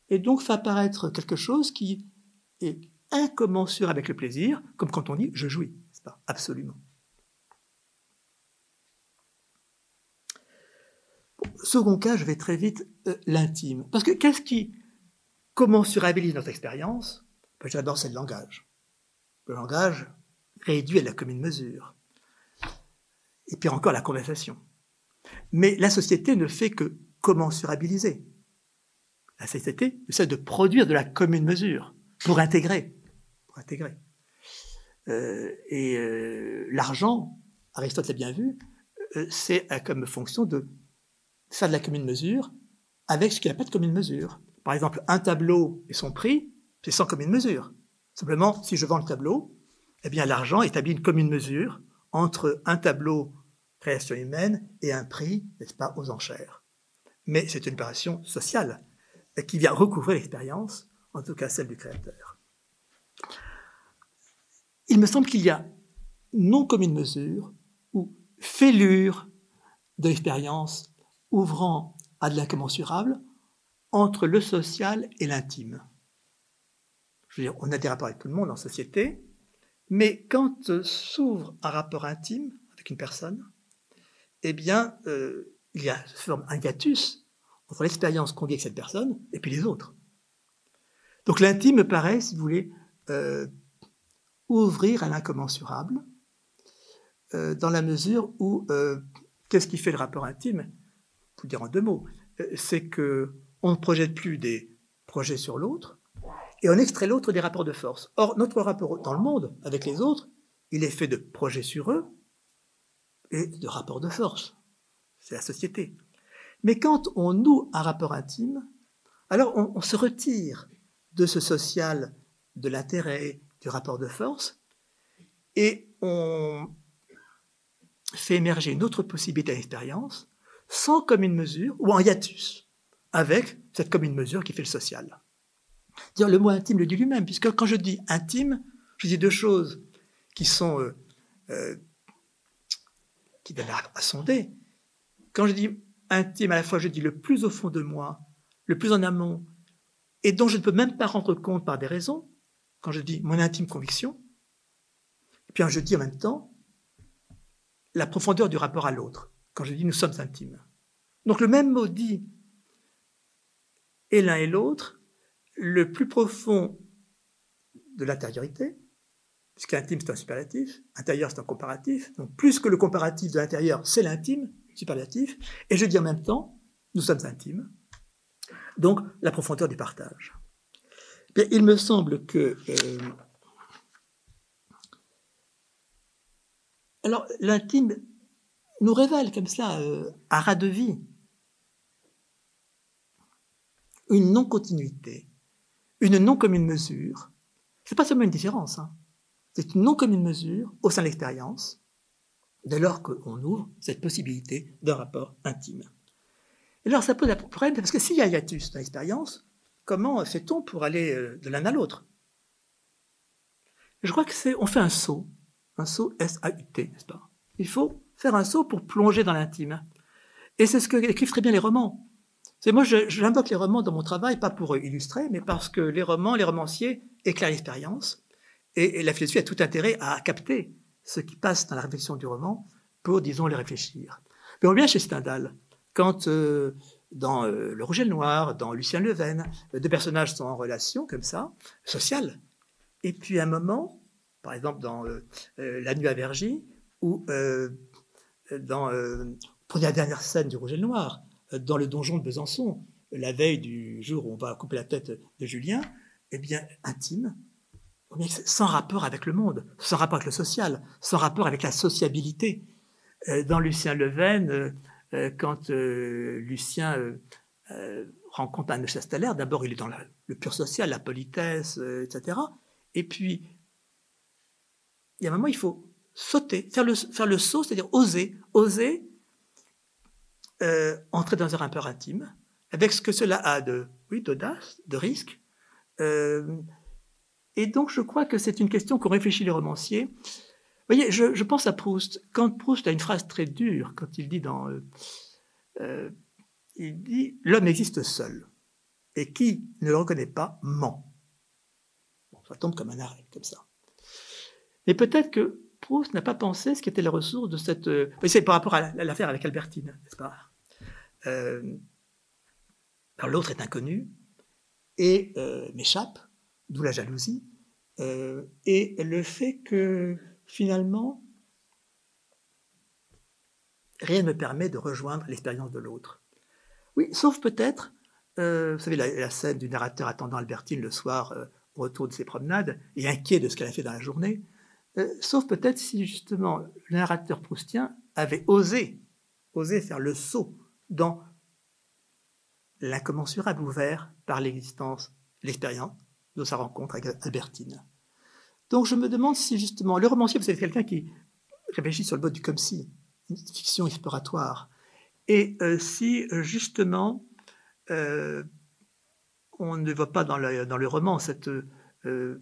Speaker 1: et donc fait apparaître quelque chose qui est incommensurable avec le plaisir, comme quand on dit je jouis, n'est-ce pas? Absolument. second cas, je vais très vite euh, l'intime. Parce que qu'est-ce qui commensurabilise notre expérience? Ben, D'abord, c'est le langage. Le langage réduit à la commune mesure. Et puis encore la conversation. Mais la société ne fait que commensurabiliser. La société essaie de produire de la commune mesure pour intégrer. Pour intégrer. Euh, et euh, l'argent, Aristote l'a bien vu, c'est comme fonction de faire de la commune mesure avec ce qui n'a pas de commune mesure. Par exemple, un tableau et son prix, c'est sans commune mesure. Simplement, si je vends le tableau, eh bien, l'argent établit une commune mesure entre un tableau création humaine et un prix, n'est-ce pas, aux enchères. Mais c'est une opération sociale qui vient recouvrir l'expérience, en tout cas celle du créateur. il me semble qu'il y a non comme une mesure ou fêlure de l'expérience ouvrant à de l'incommensurable entre le social et l'intime. Je veux dire, on a des rapports avec tout le monde en société, mais quand s'ouvre un rapport intime avec une personne, eh bien, euh, il y a forme un hiatus entre l'expérience qu'on vit avec cette personne et puis les autres. Donc l'intime me paraît, si vous voulez, euh, ouvrir à l'incommensurable, euh, dans la mesure où qu'est-ce qui fait le rapport intime? Pour dire en deux mots, c'est que on ne projette plus des projets sur l'autre, et on extrait l'autre des rapports de force. Or, notre rapport dans le monde avec les autres, il est fait de projets sur eux et de rapports de force. C'est la société. Mais quand on noue un rapport intime, alors on, se retire de ce social, de l'intérêt, du rapport de force, et on fait émerger une autre possibilité d'expérience, sans commune mesure, ou en hiatus, avec cette commune mesure qui fait le social. Le mot intime le dit lui-même, puisque quand je dis intime, je dis deux choses qui sont euh, euh, qui donnent à, sonder. Quand je dis intime, à la fois je dis le plus au fond de moi, le plus en amont, et dont je ne peux même pas rendre compte par des raisons. Quand je dis mon intime conviction, et puis je dis en même temps la profondeur du rapport à l'autre. Quand je dis nous sommes intimes. Donc le même mot dit et l'un et l'autre le plus profond de l'intériorité, puisque l'intime c'est un superlatif, intérieur c'est un comparatif, donc plus que le comparatif de l'intérieur, c'est l'intime, superlatif, et je dis en même temps, nous sommes intimes, donc la profondeur du partage. il me semble que... Euh, alors l'intime nous révèle comme ça, euh, à ras de vie, une non-continuité une non commune mesure, c'est pas seulement une différence, hein. c'est une non commune mesure au sein de l'expérience, dès lors qu'on ouvre cette possibilité d'un rapport intime. Et alors ça pose un problème, parce que s'il y a hiatus dans l'expérience, comment fait-on pour aller euh, de l'un à l'autre? Je crois que c'est, on fait un saut, un saut S-A-U-T, n'est-ce pas? Il faut faire un saut pour plonger dans l'intime. Et c'est ce que écrivent très bien les romans. C'est moi, j'invoque les romans dans mon travail, pas pour illustrer, mais parce que les romans, les romanciers éclairent l'expérience, et, la philosophie a tout intérêt à capter ce qui passe dans la réflexion du roman pour, disons, les réfléchir. Mais on vient chez Stendhal, quand euh, dans euh, Le Rouge et le Noir, dans Lucien Leven, deux personnages sont en relation comme ça, sociale, et puis à un moment, par exemple dans euh, La Nuit à Vergy, ou dans, pour la dernière scène du Rouge et le Noir, dans le donjon de Besançon, la veille du jour où on va couper la tête de Julien, eh bien, intime, sans rapport avec le monde, sans rapport avec le social, sans rapport avec la sociabilité. Euh, dans Lucien Leven, euh, euh, quand Lucien rencontre Anne Chasteller, d'abord il est dans le pur social, la politesse, etc. Et puis, il y a un moment, il faut sauter, faire le, faire le saut, c'est-à-dire oser, oser euh, entrer dans un rapport intime, avec ce que cela a de, oui, d'audace, de risque. Euh, et donc, je crois que c'est une question qu'ont réfléchi les romanciers. Vous voyez, je, pense à Proust. Quand Proust a une phrase très dure, quand il dit dans, euh, il dit, l'homme existe seul, et qui ne le reconnaît pas ment. Bon, ça tombe comme un arrêt, comme ça. Mais peut-être que Proust n'a pas pensé ce qu'était la ressource de cette. c'est par rapport à l'affaire avec Albertine, n'est-ce pas? Euh, l'autre est inconnu et euh, m'échappe, d'où la jalousie, euh, et le fait que finalement, rien ne me permet de rejoindre l'expérience de l'autre. Oui, sauf peut-être, vous savez, la, scène du narrateur attendant Albertine le soir au retour de ses promenades et inquiet de ce qu'elle a fait dans la journée, sauf peut-être si justement le narrateur proustien avait osé, osé faire le saut dans l'incommensurable ouvert par l'existence, l'expérience de sa rencontre avec Albertine. Donc je me demande si justement, le romancier, c'est quelqu'un qui réfléchit sur le mode du comme si, une fiction exploratoire, et euh, si justement euh, on ne voit pas dans le, dans le roman cette, euh,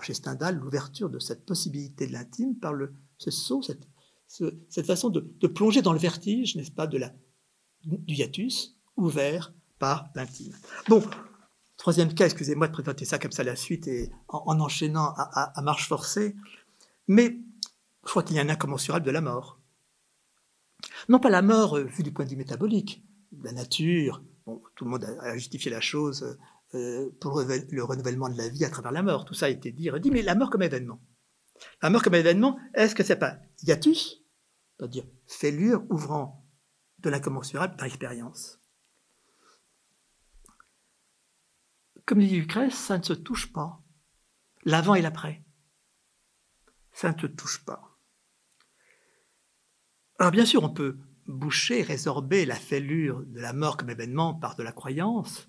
Speaker 1: chez Stendhal, l'ouverture de cette possibilité de l'intime par le, ce saut, cette, cette façon de, plonger dans le vertige, n'est-ce pas, du hiatus, ouvert par l'intime. Bon, troisième cas, excusez-moi de présenter ça comme ça la suite et en, enchaînant à, marche forcée, mais je crois qu'il y a un incommensurable de la mort. Non pas la mort euh, vue du point de vue métabolique, la nature, bon, tout le monde a, justifié la chose euh, pour le renouvellement de la vie à travers la mort, tout ça a été dit, redit, mais la mort comme événement. La mort comme événement, est-ce que c'est pas hiatus, c'est-à-dire fêlure ouvrant de l'incommensurable par expérience Comme dit Lucrèce, ça ne se touche pas. L'avant et l'après. Ça ne se touche pas. Alors bien sûr, on peut boucher, résorber la fêlure de la mort comme événement par de la croyance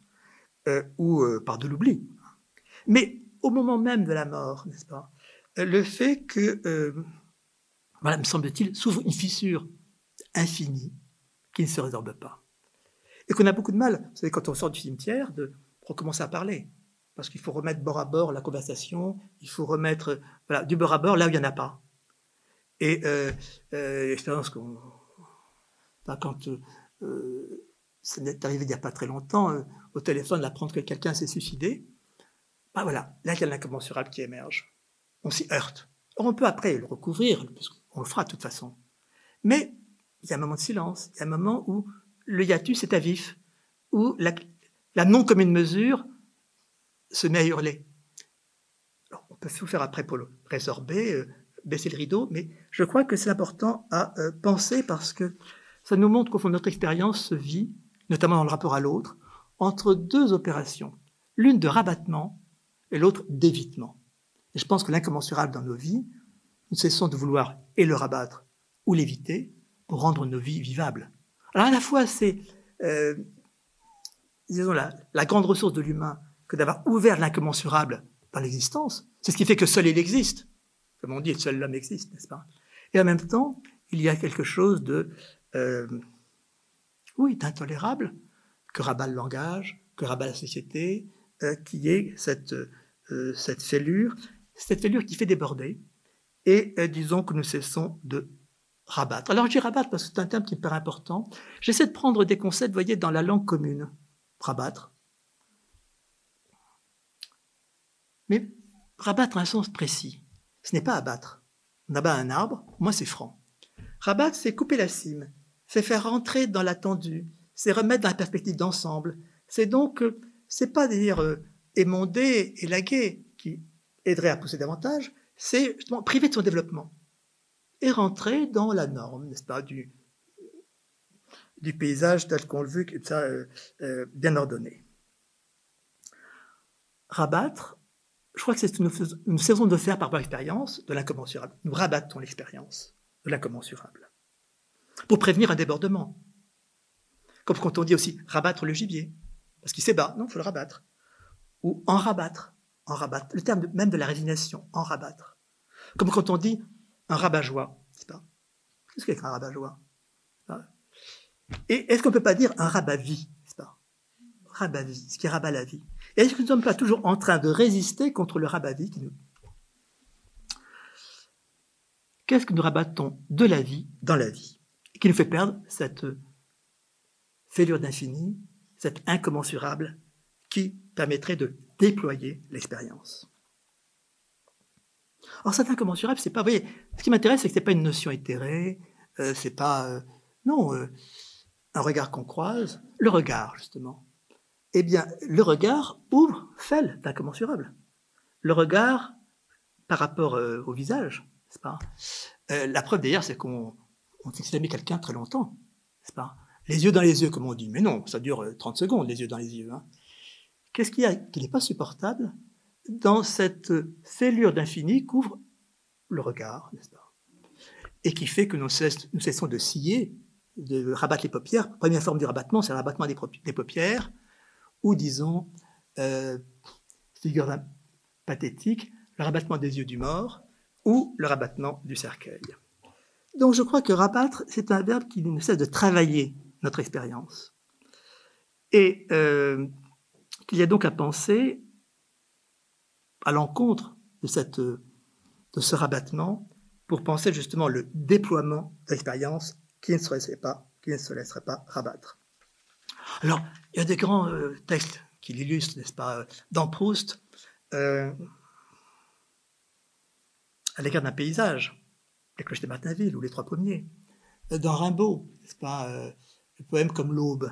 Speaker 1: euh, ou euh, par de l'oubli. Mais au moment même de la mort, n'est-ce pas, euh, le fait que, voilà, me semble-t-il, s'ouvre une fissure infinie qui ne se résorbe pas. Et qu'on a beaucoup de mal, vous quand on sort du cimetière, de recommencer à parler. Parce qu'il faut remettre bord à bord la conversation, il faut remettre voilà, du bord à bord là où il n'y en a pas. Et euh, euh, l'expérience qu'on. quand euh, ça n'est arrivé il n'y a pas très longtemps, euh, au téléphone, d'apprendre que quelqu'un s'est suicidé, bah voilà, là il y a l'incommensurable qui émerge. On s'y heurte. on peut après le recouvrir, puisqu'on le fera de toute façon. Mais il y a un moment de silence, il y a un moment où le hiatus est à vif, où la, la non commune mesure se met à hurler. on peut tout faire après pour le résorber, euh, baisser le rideau, mais je crois que c'est important à euh, penser parce que ça nous montre qu'au fond notre expérience se vit, notamment dans le rapport à l'autre, entre deux opérations, l'une de rabattement et l'autre d'évitement. Et je pense que l'incommensurable dans nos vies, nous cessons de vouloir et le rabattre ou l'éviter pour rendre nos vies vivables. Alors à la fois c'est euh, la, grande ressource de l'humain que d'avoir ouvert l'incommensurable par l'existence. C'est ce qui fait que seul il existe. Comme on dit, seul l'homme existe, n'est-ce pas? Et en même temps, il y a quelque chose de, euh, oui, d'intolérable que rabat le langage, que rabat la société, euh, qui est cette, cette fêlure, cette fêlure qui fait déborder, et disons que nous cessons de rabattre. Alors je dis rabattre parce que c'est un terme qui me paraît important. J'essaie de prendre des concepts, vous voyez, dans la langue commune rabattre. Mais rabattre a un sens précis. Ce n'est pas abattre. On abat un arbre, moi c'est franc. Rabattre, c'est couper la cime, c'est faire rentrer dans l'attendu, c'est remettre dans la perspective d'ensemble. C'est donc, euh, c'est pas dire euh, émonder, élaguer qui aiderait à pousser davantage, c'est justement priver de son développement et rentrer dans la norme, n'est-ce pas, du, paysage tel qu'on le veut, ça, euh, euh, bien ordonné. Rabattre, je crois que c'est une, saison de faire par expérience de l'incommensurable. Nous rabattons l'expérience de l'incommensurable. Pour prévenir un débordement. Comme quand on dit aussi rabattre le gibier, parce qu'il s'ébat, non, il faut le rabattre. Ou en rabattre, en rabattre. Le terme même de la résignation, en rabattre. Comme quand on dit un rabat-joie, pas Qu'est-ce qu'est un rabat-joie? Et est-ce qu'on ne peut pas dire un rabat-vie, n'est-ce pas Rabat-vie, ce qui rabat la vie. Et est-ce que nous ne sommes pas toujours en train de résister contre le rabat-vie qui nous... Qu'est-ce que nous rabattons de la vie dans la vie qui nous fait perdre cette fêlure d'infini, cette incommensurable qui permettrait de déployer l'expérience? Alors cet incommensurable, c'est pas, ce qui m'intéresse, c'est que c'est pas une notion éthérée, euh, c'est pas, euh, non, euh, un regard qu'on croise, le regard, justement. Eh bien, le regard ouvre, fait d'incommensurable. Le regard par rapport euh, au visage, n'est-ce pas? La preuve d'ailleurs, c'est qu'on on quelqu'un très longtemps, n'est-ce pas? Les yeux dans les yeux, comme on dit. Mais non, ça dure 30 euh, secondes, les yeux dans les yeux. Hein. Qu'est-ce qu'il y a qui n'est pas supportable? Dans cette fêlure d'infini qu'ouvre le regard, n'est-ce pas? Et qui fait que nous, cessons de scier de rabattre les paupières. Première forme du rabattement, c'est le rabattement des, paupières, ou disons, euh, figure pathétique, le rabattement des yeux du mort, ou le rabattement du cercueil. Donc je crois que rabattre, c'est un verbe qui nous cesse de travailler notre expérience. Et euh, qu'il y a donc à penser à l'encontre de, cette, de ce rabattement pour penser justement le déploiement d'expériences qui ne se laisserait pas, qui ne se laisserait pas rabattre. Alors, il y a des grands euh, textes qui l'illustrent, n'est-ce pas, euh, dans Proust, euh, à l'égard d'un paysage, les cloches de Martinville ou les trois premiers. Dans Rimbaud, n'est-ce pas, le poème comme l'aube.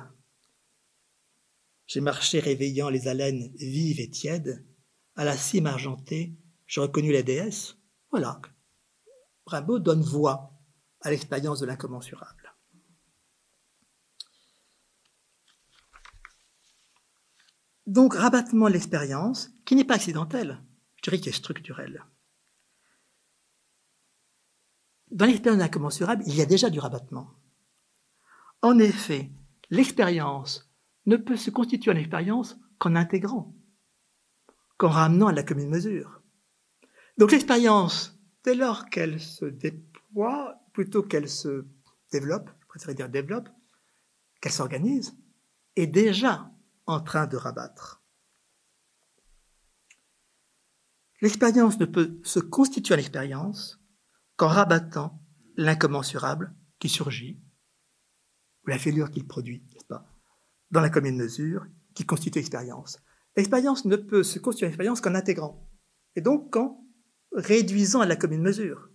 Speaker 1: J'ai marché réveillant les haleines vives et tièdes, à la cime argentée, j'ai reconnu la déesse. Voilà. Rimbaud donne voix à l'expérience de l'incommensurable. Donc, rabattement de l'expérience, qui n'est pas accidentel, je dirais qu'il est structurel. Dans l'expérience de l'incommensurable, il y a déjà du rabattement. En effet, l'expérience ne peut se constituer en expérience qu'en intégrant, qu'en ramenant à la commune mesure. Donc l'expérience, dès lors qu'elle se déploie, plutôt qu'elle se développe, je préférerais dire développe, qu'elle s'organise, est déjà en train de rabattre. L'expérience ne peut se constituer en expérience qu'en rabattant l'incommensurable qui surgit, ou la fêlure qu'il produit, n'est-ce pas, dans la commune mesure qui constitue l'expérience. L'expérience ne peut se constituer en expérience qu'en intégrant, et donc qu'en réduisant à la commune mesure.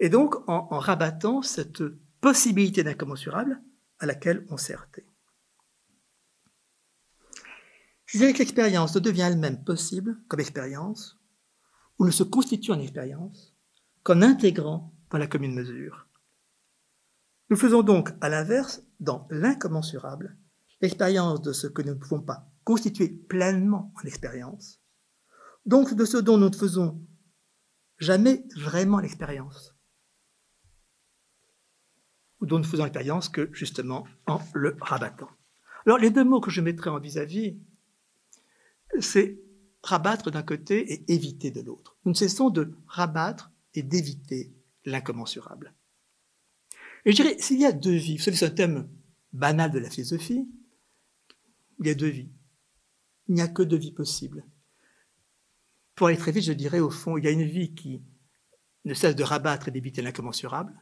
Speaker 1: Et donc en, en rabattant cette possibilité d'incommensurable à laquelle on s'est heurté. Je dirais que l'expérience ne devient elle-même possible comme expérience, ou ne se constitue en expérience, qu'en intégrant dans la commune mesure. Nous faisons donc, à l'inverse, dans l'incommensurable, l'expérience de ce que nous ne pouvons pas constituer pleinement en expérience, donc de ce dont nous ne faisons jamais vraiment l'expérience, ou dont nous faisons l'expérience que justement en le rabattant. Alors les deux mots que je mettrai en vis-à-vis c'est rabattre d'un côté et éviter de l'autre. Nous ne cessons de rabattre et d'éviter l'incommensurable. Et je dirais, s'il y a deux vies, vous savez, c'est un thème banal de la philosophie, il y a deux vies. Il n'y a que deux vies possibles. Pour aller très vite, je dirais, au fond, il y a une vie qui ne cesse de rabattre et d'éviter l'incommensurable,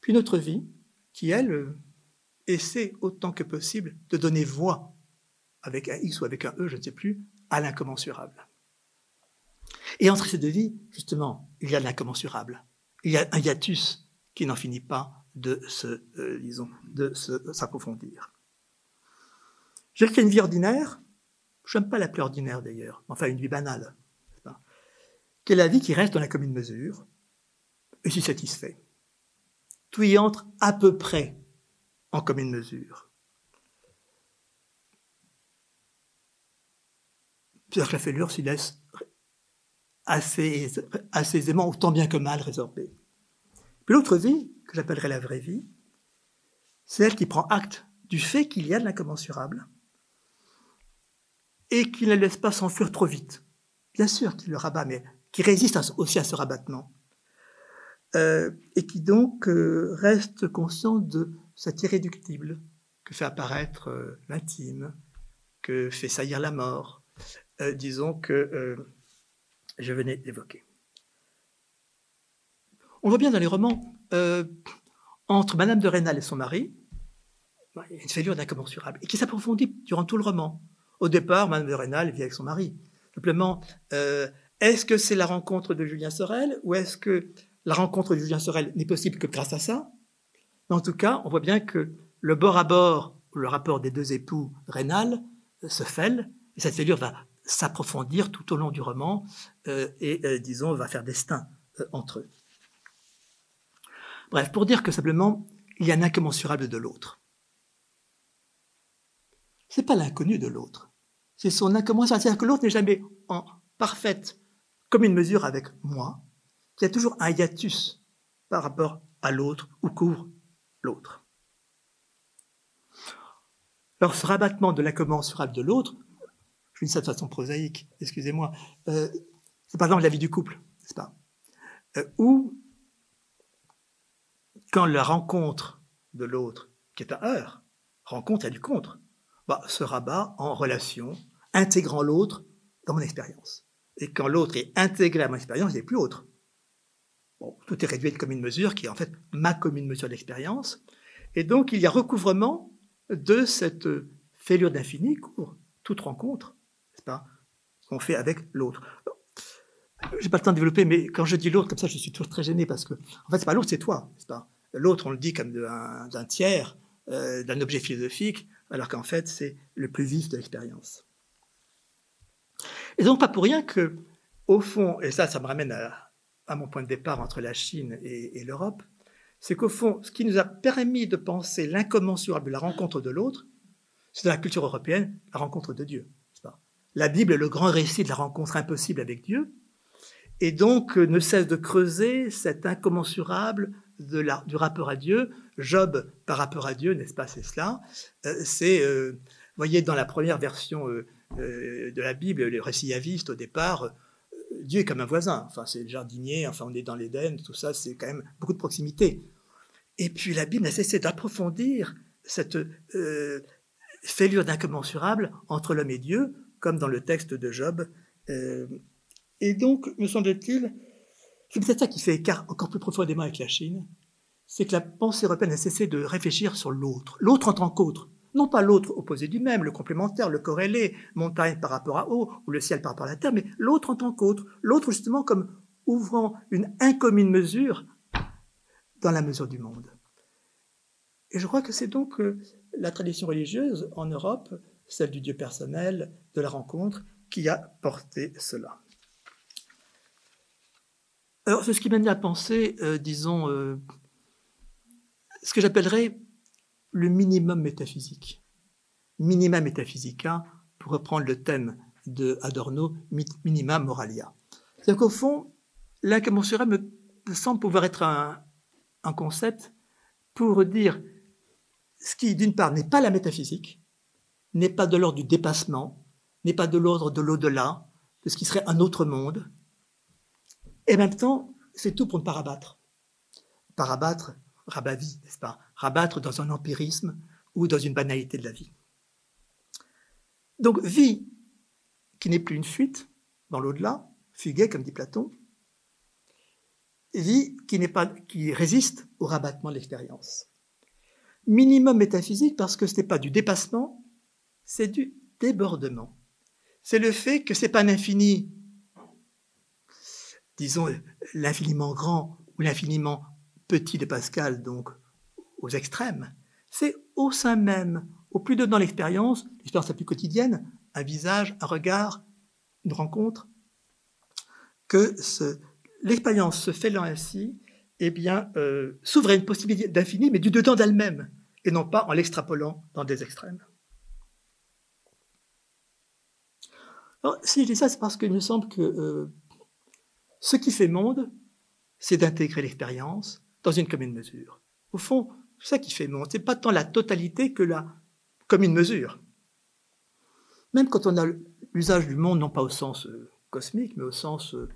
Speaker 1: puis une autre vie qui, elle, essaie autant que possible de donner voix, avec un X ou avec un E, je ne sais plus, à l'incommensurable. Et entre ces deux vies, justement, il y a l'incommensurable. Il y a un hiatus qui n'en finit pas de se, euh, disons, de s'approfondir. Y a une vie ordinaire, je n'aime pas la plus ordinaire d'ailleurs, enfin une vie banale, qui est la vie qui reste dans la commune mesure, et s'y satisfait. Tout y entre à peu près en commune mesure. La fêlure s'y laisse assez, assez aisément, autant bien que mal, résorber. Puis l'autre vie, que j'appellerais la vraie vie, c'est elle qui prend acte du fait qu'il y a de l'incommensurable et qui ne la laisse pas s'enfuir trop vite. Bien sûr qu'il le rabat, mais qui résiste aussi à ce rabattement. Euh, et qui donc euh, reste conscient de cet irréductible que fait apparaître euh, l'intime, que fait saillir la mort, disons, que je venais d'évoquer. On voit bien dans les romans, entre Madame de Rênal et son mari, il y a une fêlure d'incommensurable, et qui s'approfondit durant tout le roman. Au départ, Madame de Rênal vit avec son mari. Simplement, est-ce que c'est la rencontre de Julien Sorel, ou est-ce que la rencontre de Julien Sorel n'est possible que grâce à ça? Mais en tout cas, on voit bien que le bord à bord, le rapport des deux époux Rênal, se fêle, et cette fêlure va s'approfondir tout au long du roman euh, et, euh, disons, va faire destin euh, entre eux. Bref, pour dire que simplement, il y a un incommensurable de l'autre. C'est pas l'inconnu de l'autre, c'est son incommensurable. C'est-à-dire que l'autre n'est jamais en parfaite commune mesure avec moi, qu'il y a toujours un hiatus par rapport à l'autre ou couvre l'autre. Alors ce rabattement de l'incommensurable de l'autre je dis ça de façon prosaïque, excusez-moi, euh, c'est par exemple la vie du couple, n'est-ce pas? Euh, Ou quand la rencontre de l'autre, qui est un heure, rencontre a du contre, bah, se rabat en relation, intégrant l'autre dans mon expérience. Et quand l'autre est intégré à mon expérience, il n'est plus autre. tout est réduit comme une mesure qui est en fait ma commune mesure d'expérience. Et donc, il y a recouvrement de cette fêlure d'infini court toute rencontre, n'est-ce pas, qu'on fait avec l'autre. J'ai pas le temps de développer, mais quand je dis l'autre comme ça, je suis toujours très gêné parce que, en fait, c'est pas l'autre, c'est toi, n'est-ce pas L'autre, on le dit comme d'un tiers, euh, d'un objet philosophique, alors qu'en fait, c'est le plus vif de l'expérience. Et donc, pas pour rien que, au fond, et ça, ça me ramène à, mon point de départ entre la Chine et, l'Europe, c'est qu'au fond, ce qui nous a permis de penser l'incommensurable de la rencontre de l'autre, c'est dans la culture européenne la rencontre de Dieu. Pas? La Bible est le grand récit de la rencontre impossible avec Dieu, et donc ne cesse de creuser cet incommensurable du rapport à Dieu. Job par rapport à Dieu, n'est-ce pas, c'est cela. Euh, c'est, euh, vous voyez, dans la première version euh, de la Bible, le récit yaviste, au départ, Dieu est comme un voisin. Enfin, c'est le jardinier, enfin, on est dans l'Éden, tout ça, c'est quand même beaucoup de proximité. Et puis la Bible a cessé d'approfondir cette fêlure d'incommensurable entre l'homme et Dieu, comme dans le texte de Job. et donc, me semble-t-il, c'est peut-être ça qui fait écart encore plus profondément avec la Chine, c'est que la pensée européenne a cessé de réfléchir sur l'autre, l'autre en tant qu'autre. Non pas l'autre opposé du même, le complémentaire, le corrélé, montagne par rapport à eau, ou le ciel par rapport à la terre, mais l'autre en tant qu'autre, l'autre justement comme ouvrant une incommune mesure dans la mesure du monde. Et je crois que c'est donc euh, la tradition religieuse en Europe, celle du Dieu personnel, de la rencontre, qui a porté cela. Alors, c'est ce qui mène à penser, euh, disons, euh, ce que j'appellerais le minimum métaphysique. Minima metaphysica, pour reprendre le thème de Adorno, minima moralia. C'est-à-dire qu'au fond, l'incommensurable me semble pouvoir être un, concept pour dire ce qui, d'une part, n'est pas la métaphysique, n'est pas de l'ordre du dépassement, n'est pas de l'ordre de l'au-delà, de ce qui serait un autre monde, et en même temps, c'est tout pour ne pas rabattre. Pas rabattre, rabat-vie, n'est-ce pas? Rabattre dans un empirisme ou dans une banalité de la vie. Donc, vie qui n'est plus une fuite dans l'au-delà, fuguée, comme dit Platon, vie qui, pas, qui résiste au rabattement de l'expérience. Minimum métaphysique parce que ce n'est pas du dépassement, c'est du débordement. C'est le fait que ce n'est pas un infini disons, l'infiniment grand ou l'infiniment petit de Pascal, donc extrêmes, c'est au sein même, au plus dedans l'expérience, l'expérience la plus quotidienne, un visage, un regard, une rencontre, que l'expérience se fait là ainsi, eh bien, euh, s'ouvre à une possibilité d'infini, mais du dedans d'elle-même, et non pas en l'extrapolant dans des extrêmes. Alors, si je dis ça, c'est parce qu'il me semble que euh, ce qui fait monde, c'est d'intégrer l'expérience dans une commune mesure. Au fond, c'est ça qui fait monde. C'est pas tant la totalité que la commune mesure. Même quand on a l'usage du monde, non pas au sens euh, cosmique, mais au sens euh,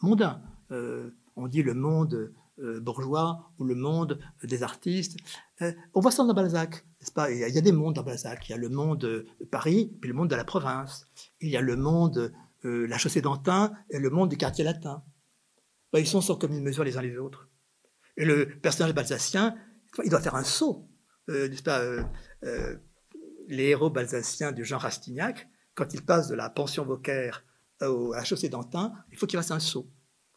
Speaker 1: mondain. Euh, on dit le monde bourgeois ou le monde des artistes. on voit ça dans Balzac, il y, a, des mondes dans Balzac. Il y a le monde de Paris, puis le monde de la province. Il y a le monde la chaussée d'Antin et le monde du quartier latin. Ben, ils sont sans commune mesure les uns les autres. Et le personnage balsacien, il doit faire un saut. Euh, pas, euh, les héros balsaciens du genre Rastignac, quand ils passent de la pension Vauquer à la chaussée d'Antin, il faut qu'il fasse un saut.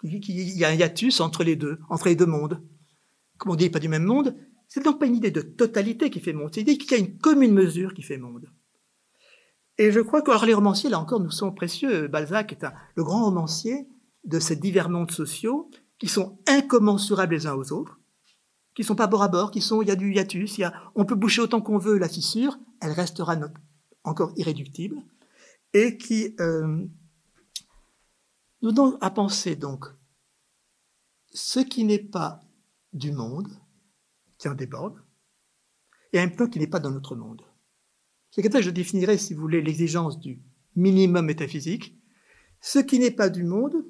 Speaker 1: Il y a un hiatus entre les deux, entre les deux mondes. Comme on dit, pas du même monde, c'est donc pas une idée de totalité qui fait monde, c'est l'idée qu'il y a une commune mesure qui fait monde. Et je crois que les romanciers, là encore, nous sont précieux. Balzac est le grand romancier de ces divers mondes sociaux qui sont incommensurables les uns aux autres, qui sont pas bord à bord, qui sont, il y a du hiatus, il y a, on peut boucher autant qu'on veut la fissure, elle restera encore irréductible, et qui euh, nous donne à penser donc ce qui n'est pas du monde, qui en déborde, et même temps qui n'est pas dans notre monde. C'est comme ça que je définirais, si vous voulez, l'exigence du minimum métaphysique. Ce qui n'est pas du monde,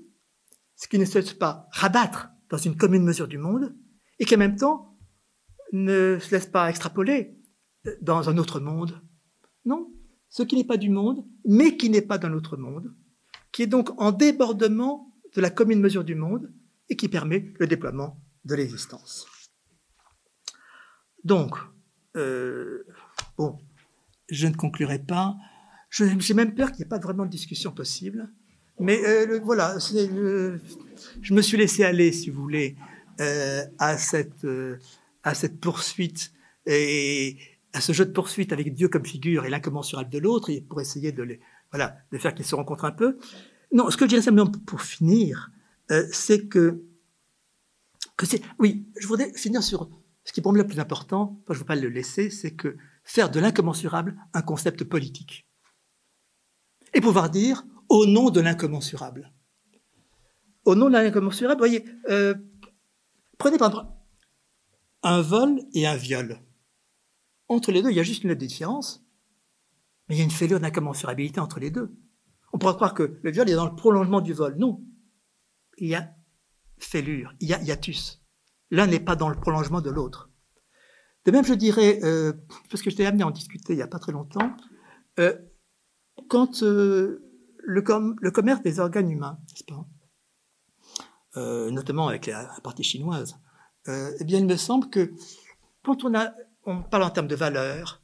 Speaker 1: ce qui ne se pas rabattre dans une commune mesure du monde, et qui en même temps ne se laisse pas extrapoler dans un autre monde. Non, ce qui n'est pas du monde, mais qui n'est pas dans notre monde, qui est donc en débordement de la commune mesure du monde et qui permet le déploiement de l'existence. Donc, euh, bon, je ne conclurai pas. J'ai même peur qu'il n'y ait pas vraiment de discussion possible. Mais euh, voilà, je me suis laissé aller, si vous voulez, euh, à, cette, à cette poursuite et à ce jeu de poursuite avec Dieu comme figure et l'incommensurable de l'autre, pour essayer de, les, voilà, de faire qu'ils se rencontrent un peu. Non, ce que je dirais simplement pour finir, c'est que, que c'est. Oui, je voudrais finir sur ce qui pour moi le plus important, je ne veux pas le laisser, c'est que faire de l'incommensurable un concept politique. Et pouvoir dire au nom de l'incommensurable. Au nom de l'incommensurable, vous voyez, euh, prenez par exemple un vol et un viol. Entre les deux, il y a juste une différence, mais il y a une fêlure d'incommensurabilité entre les deux. On pourrait croire que le viol est dans le prolongement du vol. Non. Il y a fêlure, il y a hiatus. L'un n'est pas dans le prolongement de l'autre. De même, je dirais, euh, parce que je t'ai amené à en discuter il n'y a pas très longtemps, euh, quand euh, le, commerce des organes humains, n'est-ce pas, notamment avec la partie chinoise, eh bien, il me semble que quand on, parle en termes de valeurs,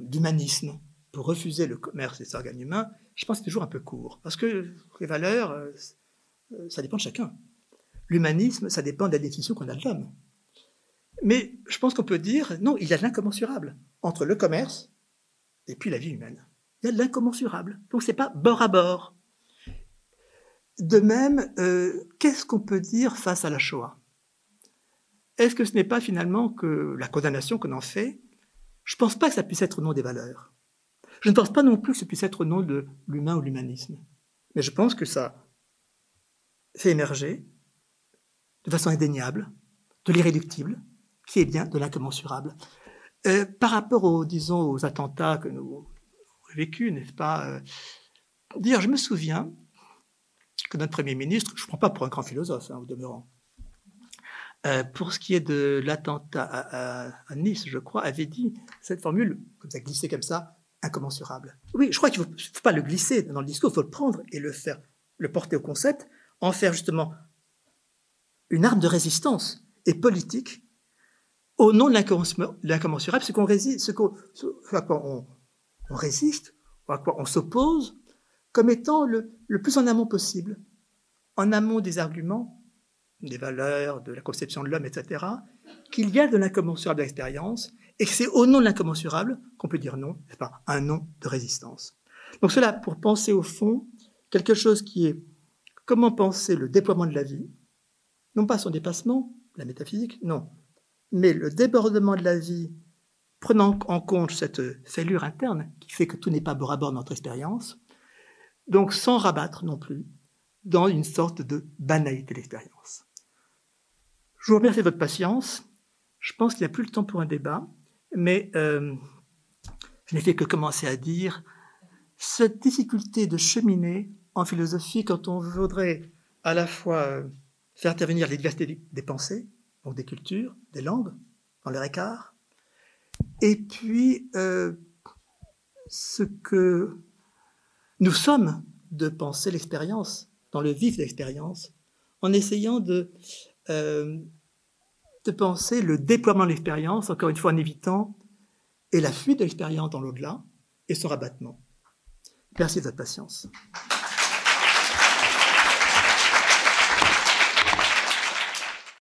Speaker 1: d'humanisme, pour refuser le commerce des organes humains, je pense que c'est toujours un peu court. Parce que les valeurs, ça dépend de chacun. L'humanisme, ça dépend de la définition qu'on a de l'homme. Mais je pense qu'on peut dire, non, il y a de l'incommensurable entre le commerce et puis la vie humaine. Il y a de l'incommensurable. Donc c'est pas bord à bord. De même, euh, qu'est-ce qu'on peut dire face à la Shoah? Est-ce que ce n'est pas finalement que la condamnation qu'on en fait? Je ne pense pas que ça puisse être au nom des valeurs. Je ne pense pas non plus que ce puisse être au nom de l'humain ou l'humanisme. Mais je pense que ça fait émerger de façon indéniable, de l'irréductible, qui est bien de l'incommensurable. Euh, par rapport aux, disons, aux attentats que nous avons vécus, n'est-ce pas euh, Dire, je me souviens que notre Premier ministre, je ne prends pas pour un grand philosophe, hein, au demeurant, euh, pour ce qui est de l'attentat à, Nice, je crois, avait dit cette formule, comme ça glissé comme ça, incommensurable. Oui, je crois qu'il ne faut, pas le glisser dans le discours, il faut le prendre et le faire, le porter au concept, en faire justement une arme de résistance et politique au nom de l'incommensurable, ce qu'on résiste, à quoi on, résiste, à quoi on s'oppose, comme étant le, plus en amont possible, en amont des arguments, des valeurs, de la conception de l'homme, etc., qu'il y a de l'incommensurable d'expérience, et que c'est au nom de l'incommensurable qu'on peut dire non, pas un non de résistance. Donc cela pour penser au fond quelque chose qui est comment penser le déploiement de la vie, non pas son dépassement, la métaphysique, non, mais le débordement de la vie, prenant en compte cette fêlure interne qui fait que tout n'est pas bord à bord de notre expérience, donc sans rabattre non plus dans une sorte de banalité d'expérience. Je vous remercie de votre patience. Je pense qu'il n'y a plus le temps pour un débat, mais euh, je n'ai fait que commencer à dire cette difficulté de cheminer en philosophie quand on voudrait à la fois euh, faire intervenir les diversités des pensées, donc des cultures, des langues, dans leur écart, et puis euh, ce que nous sommes de penser l'expérience, dans le vif de l'expérience, en essayant de, euh, de penser le déploiement de l'expérience, encore une fois en évitant et la fuite de l'expérience dans l'au-delà et son rabattement. Merci de votre patience.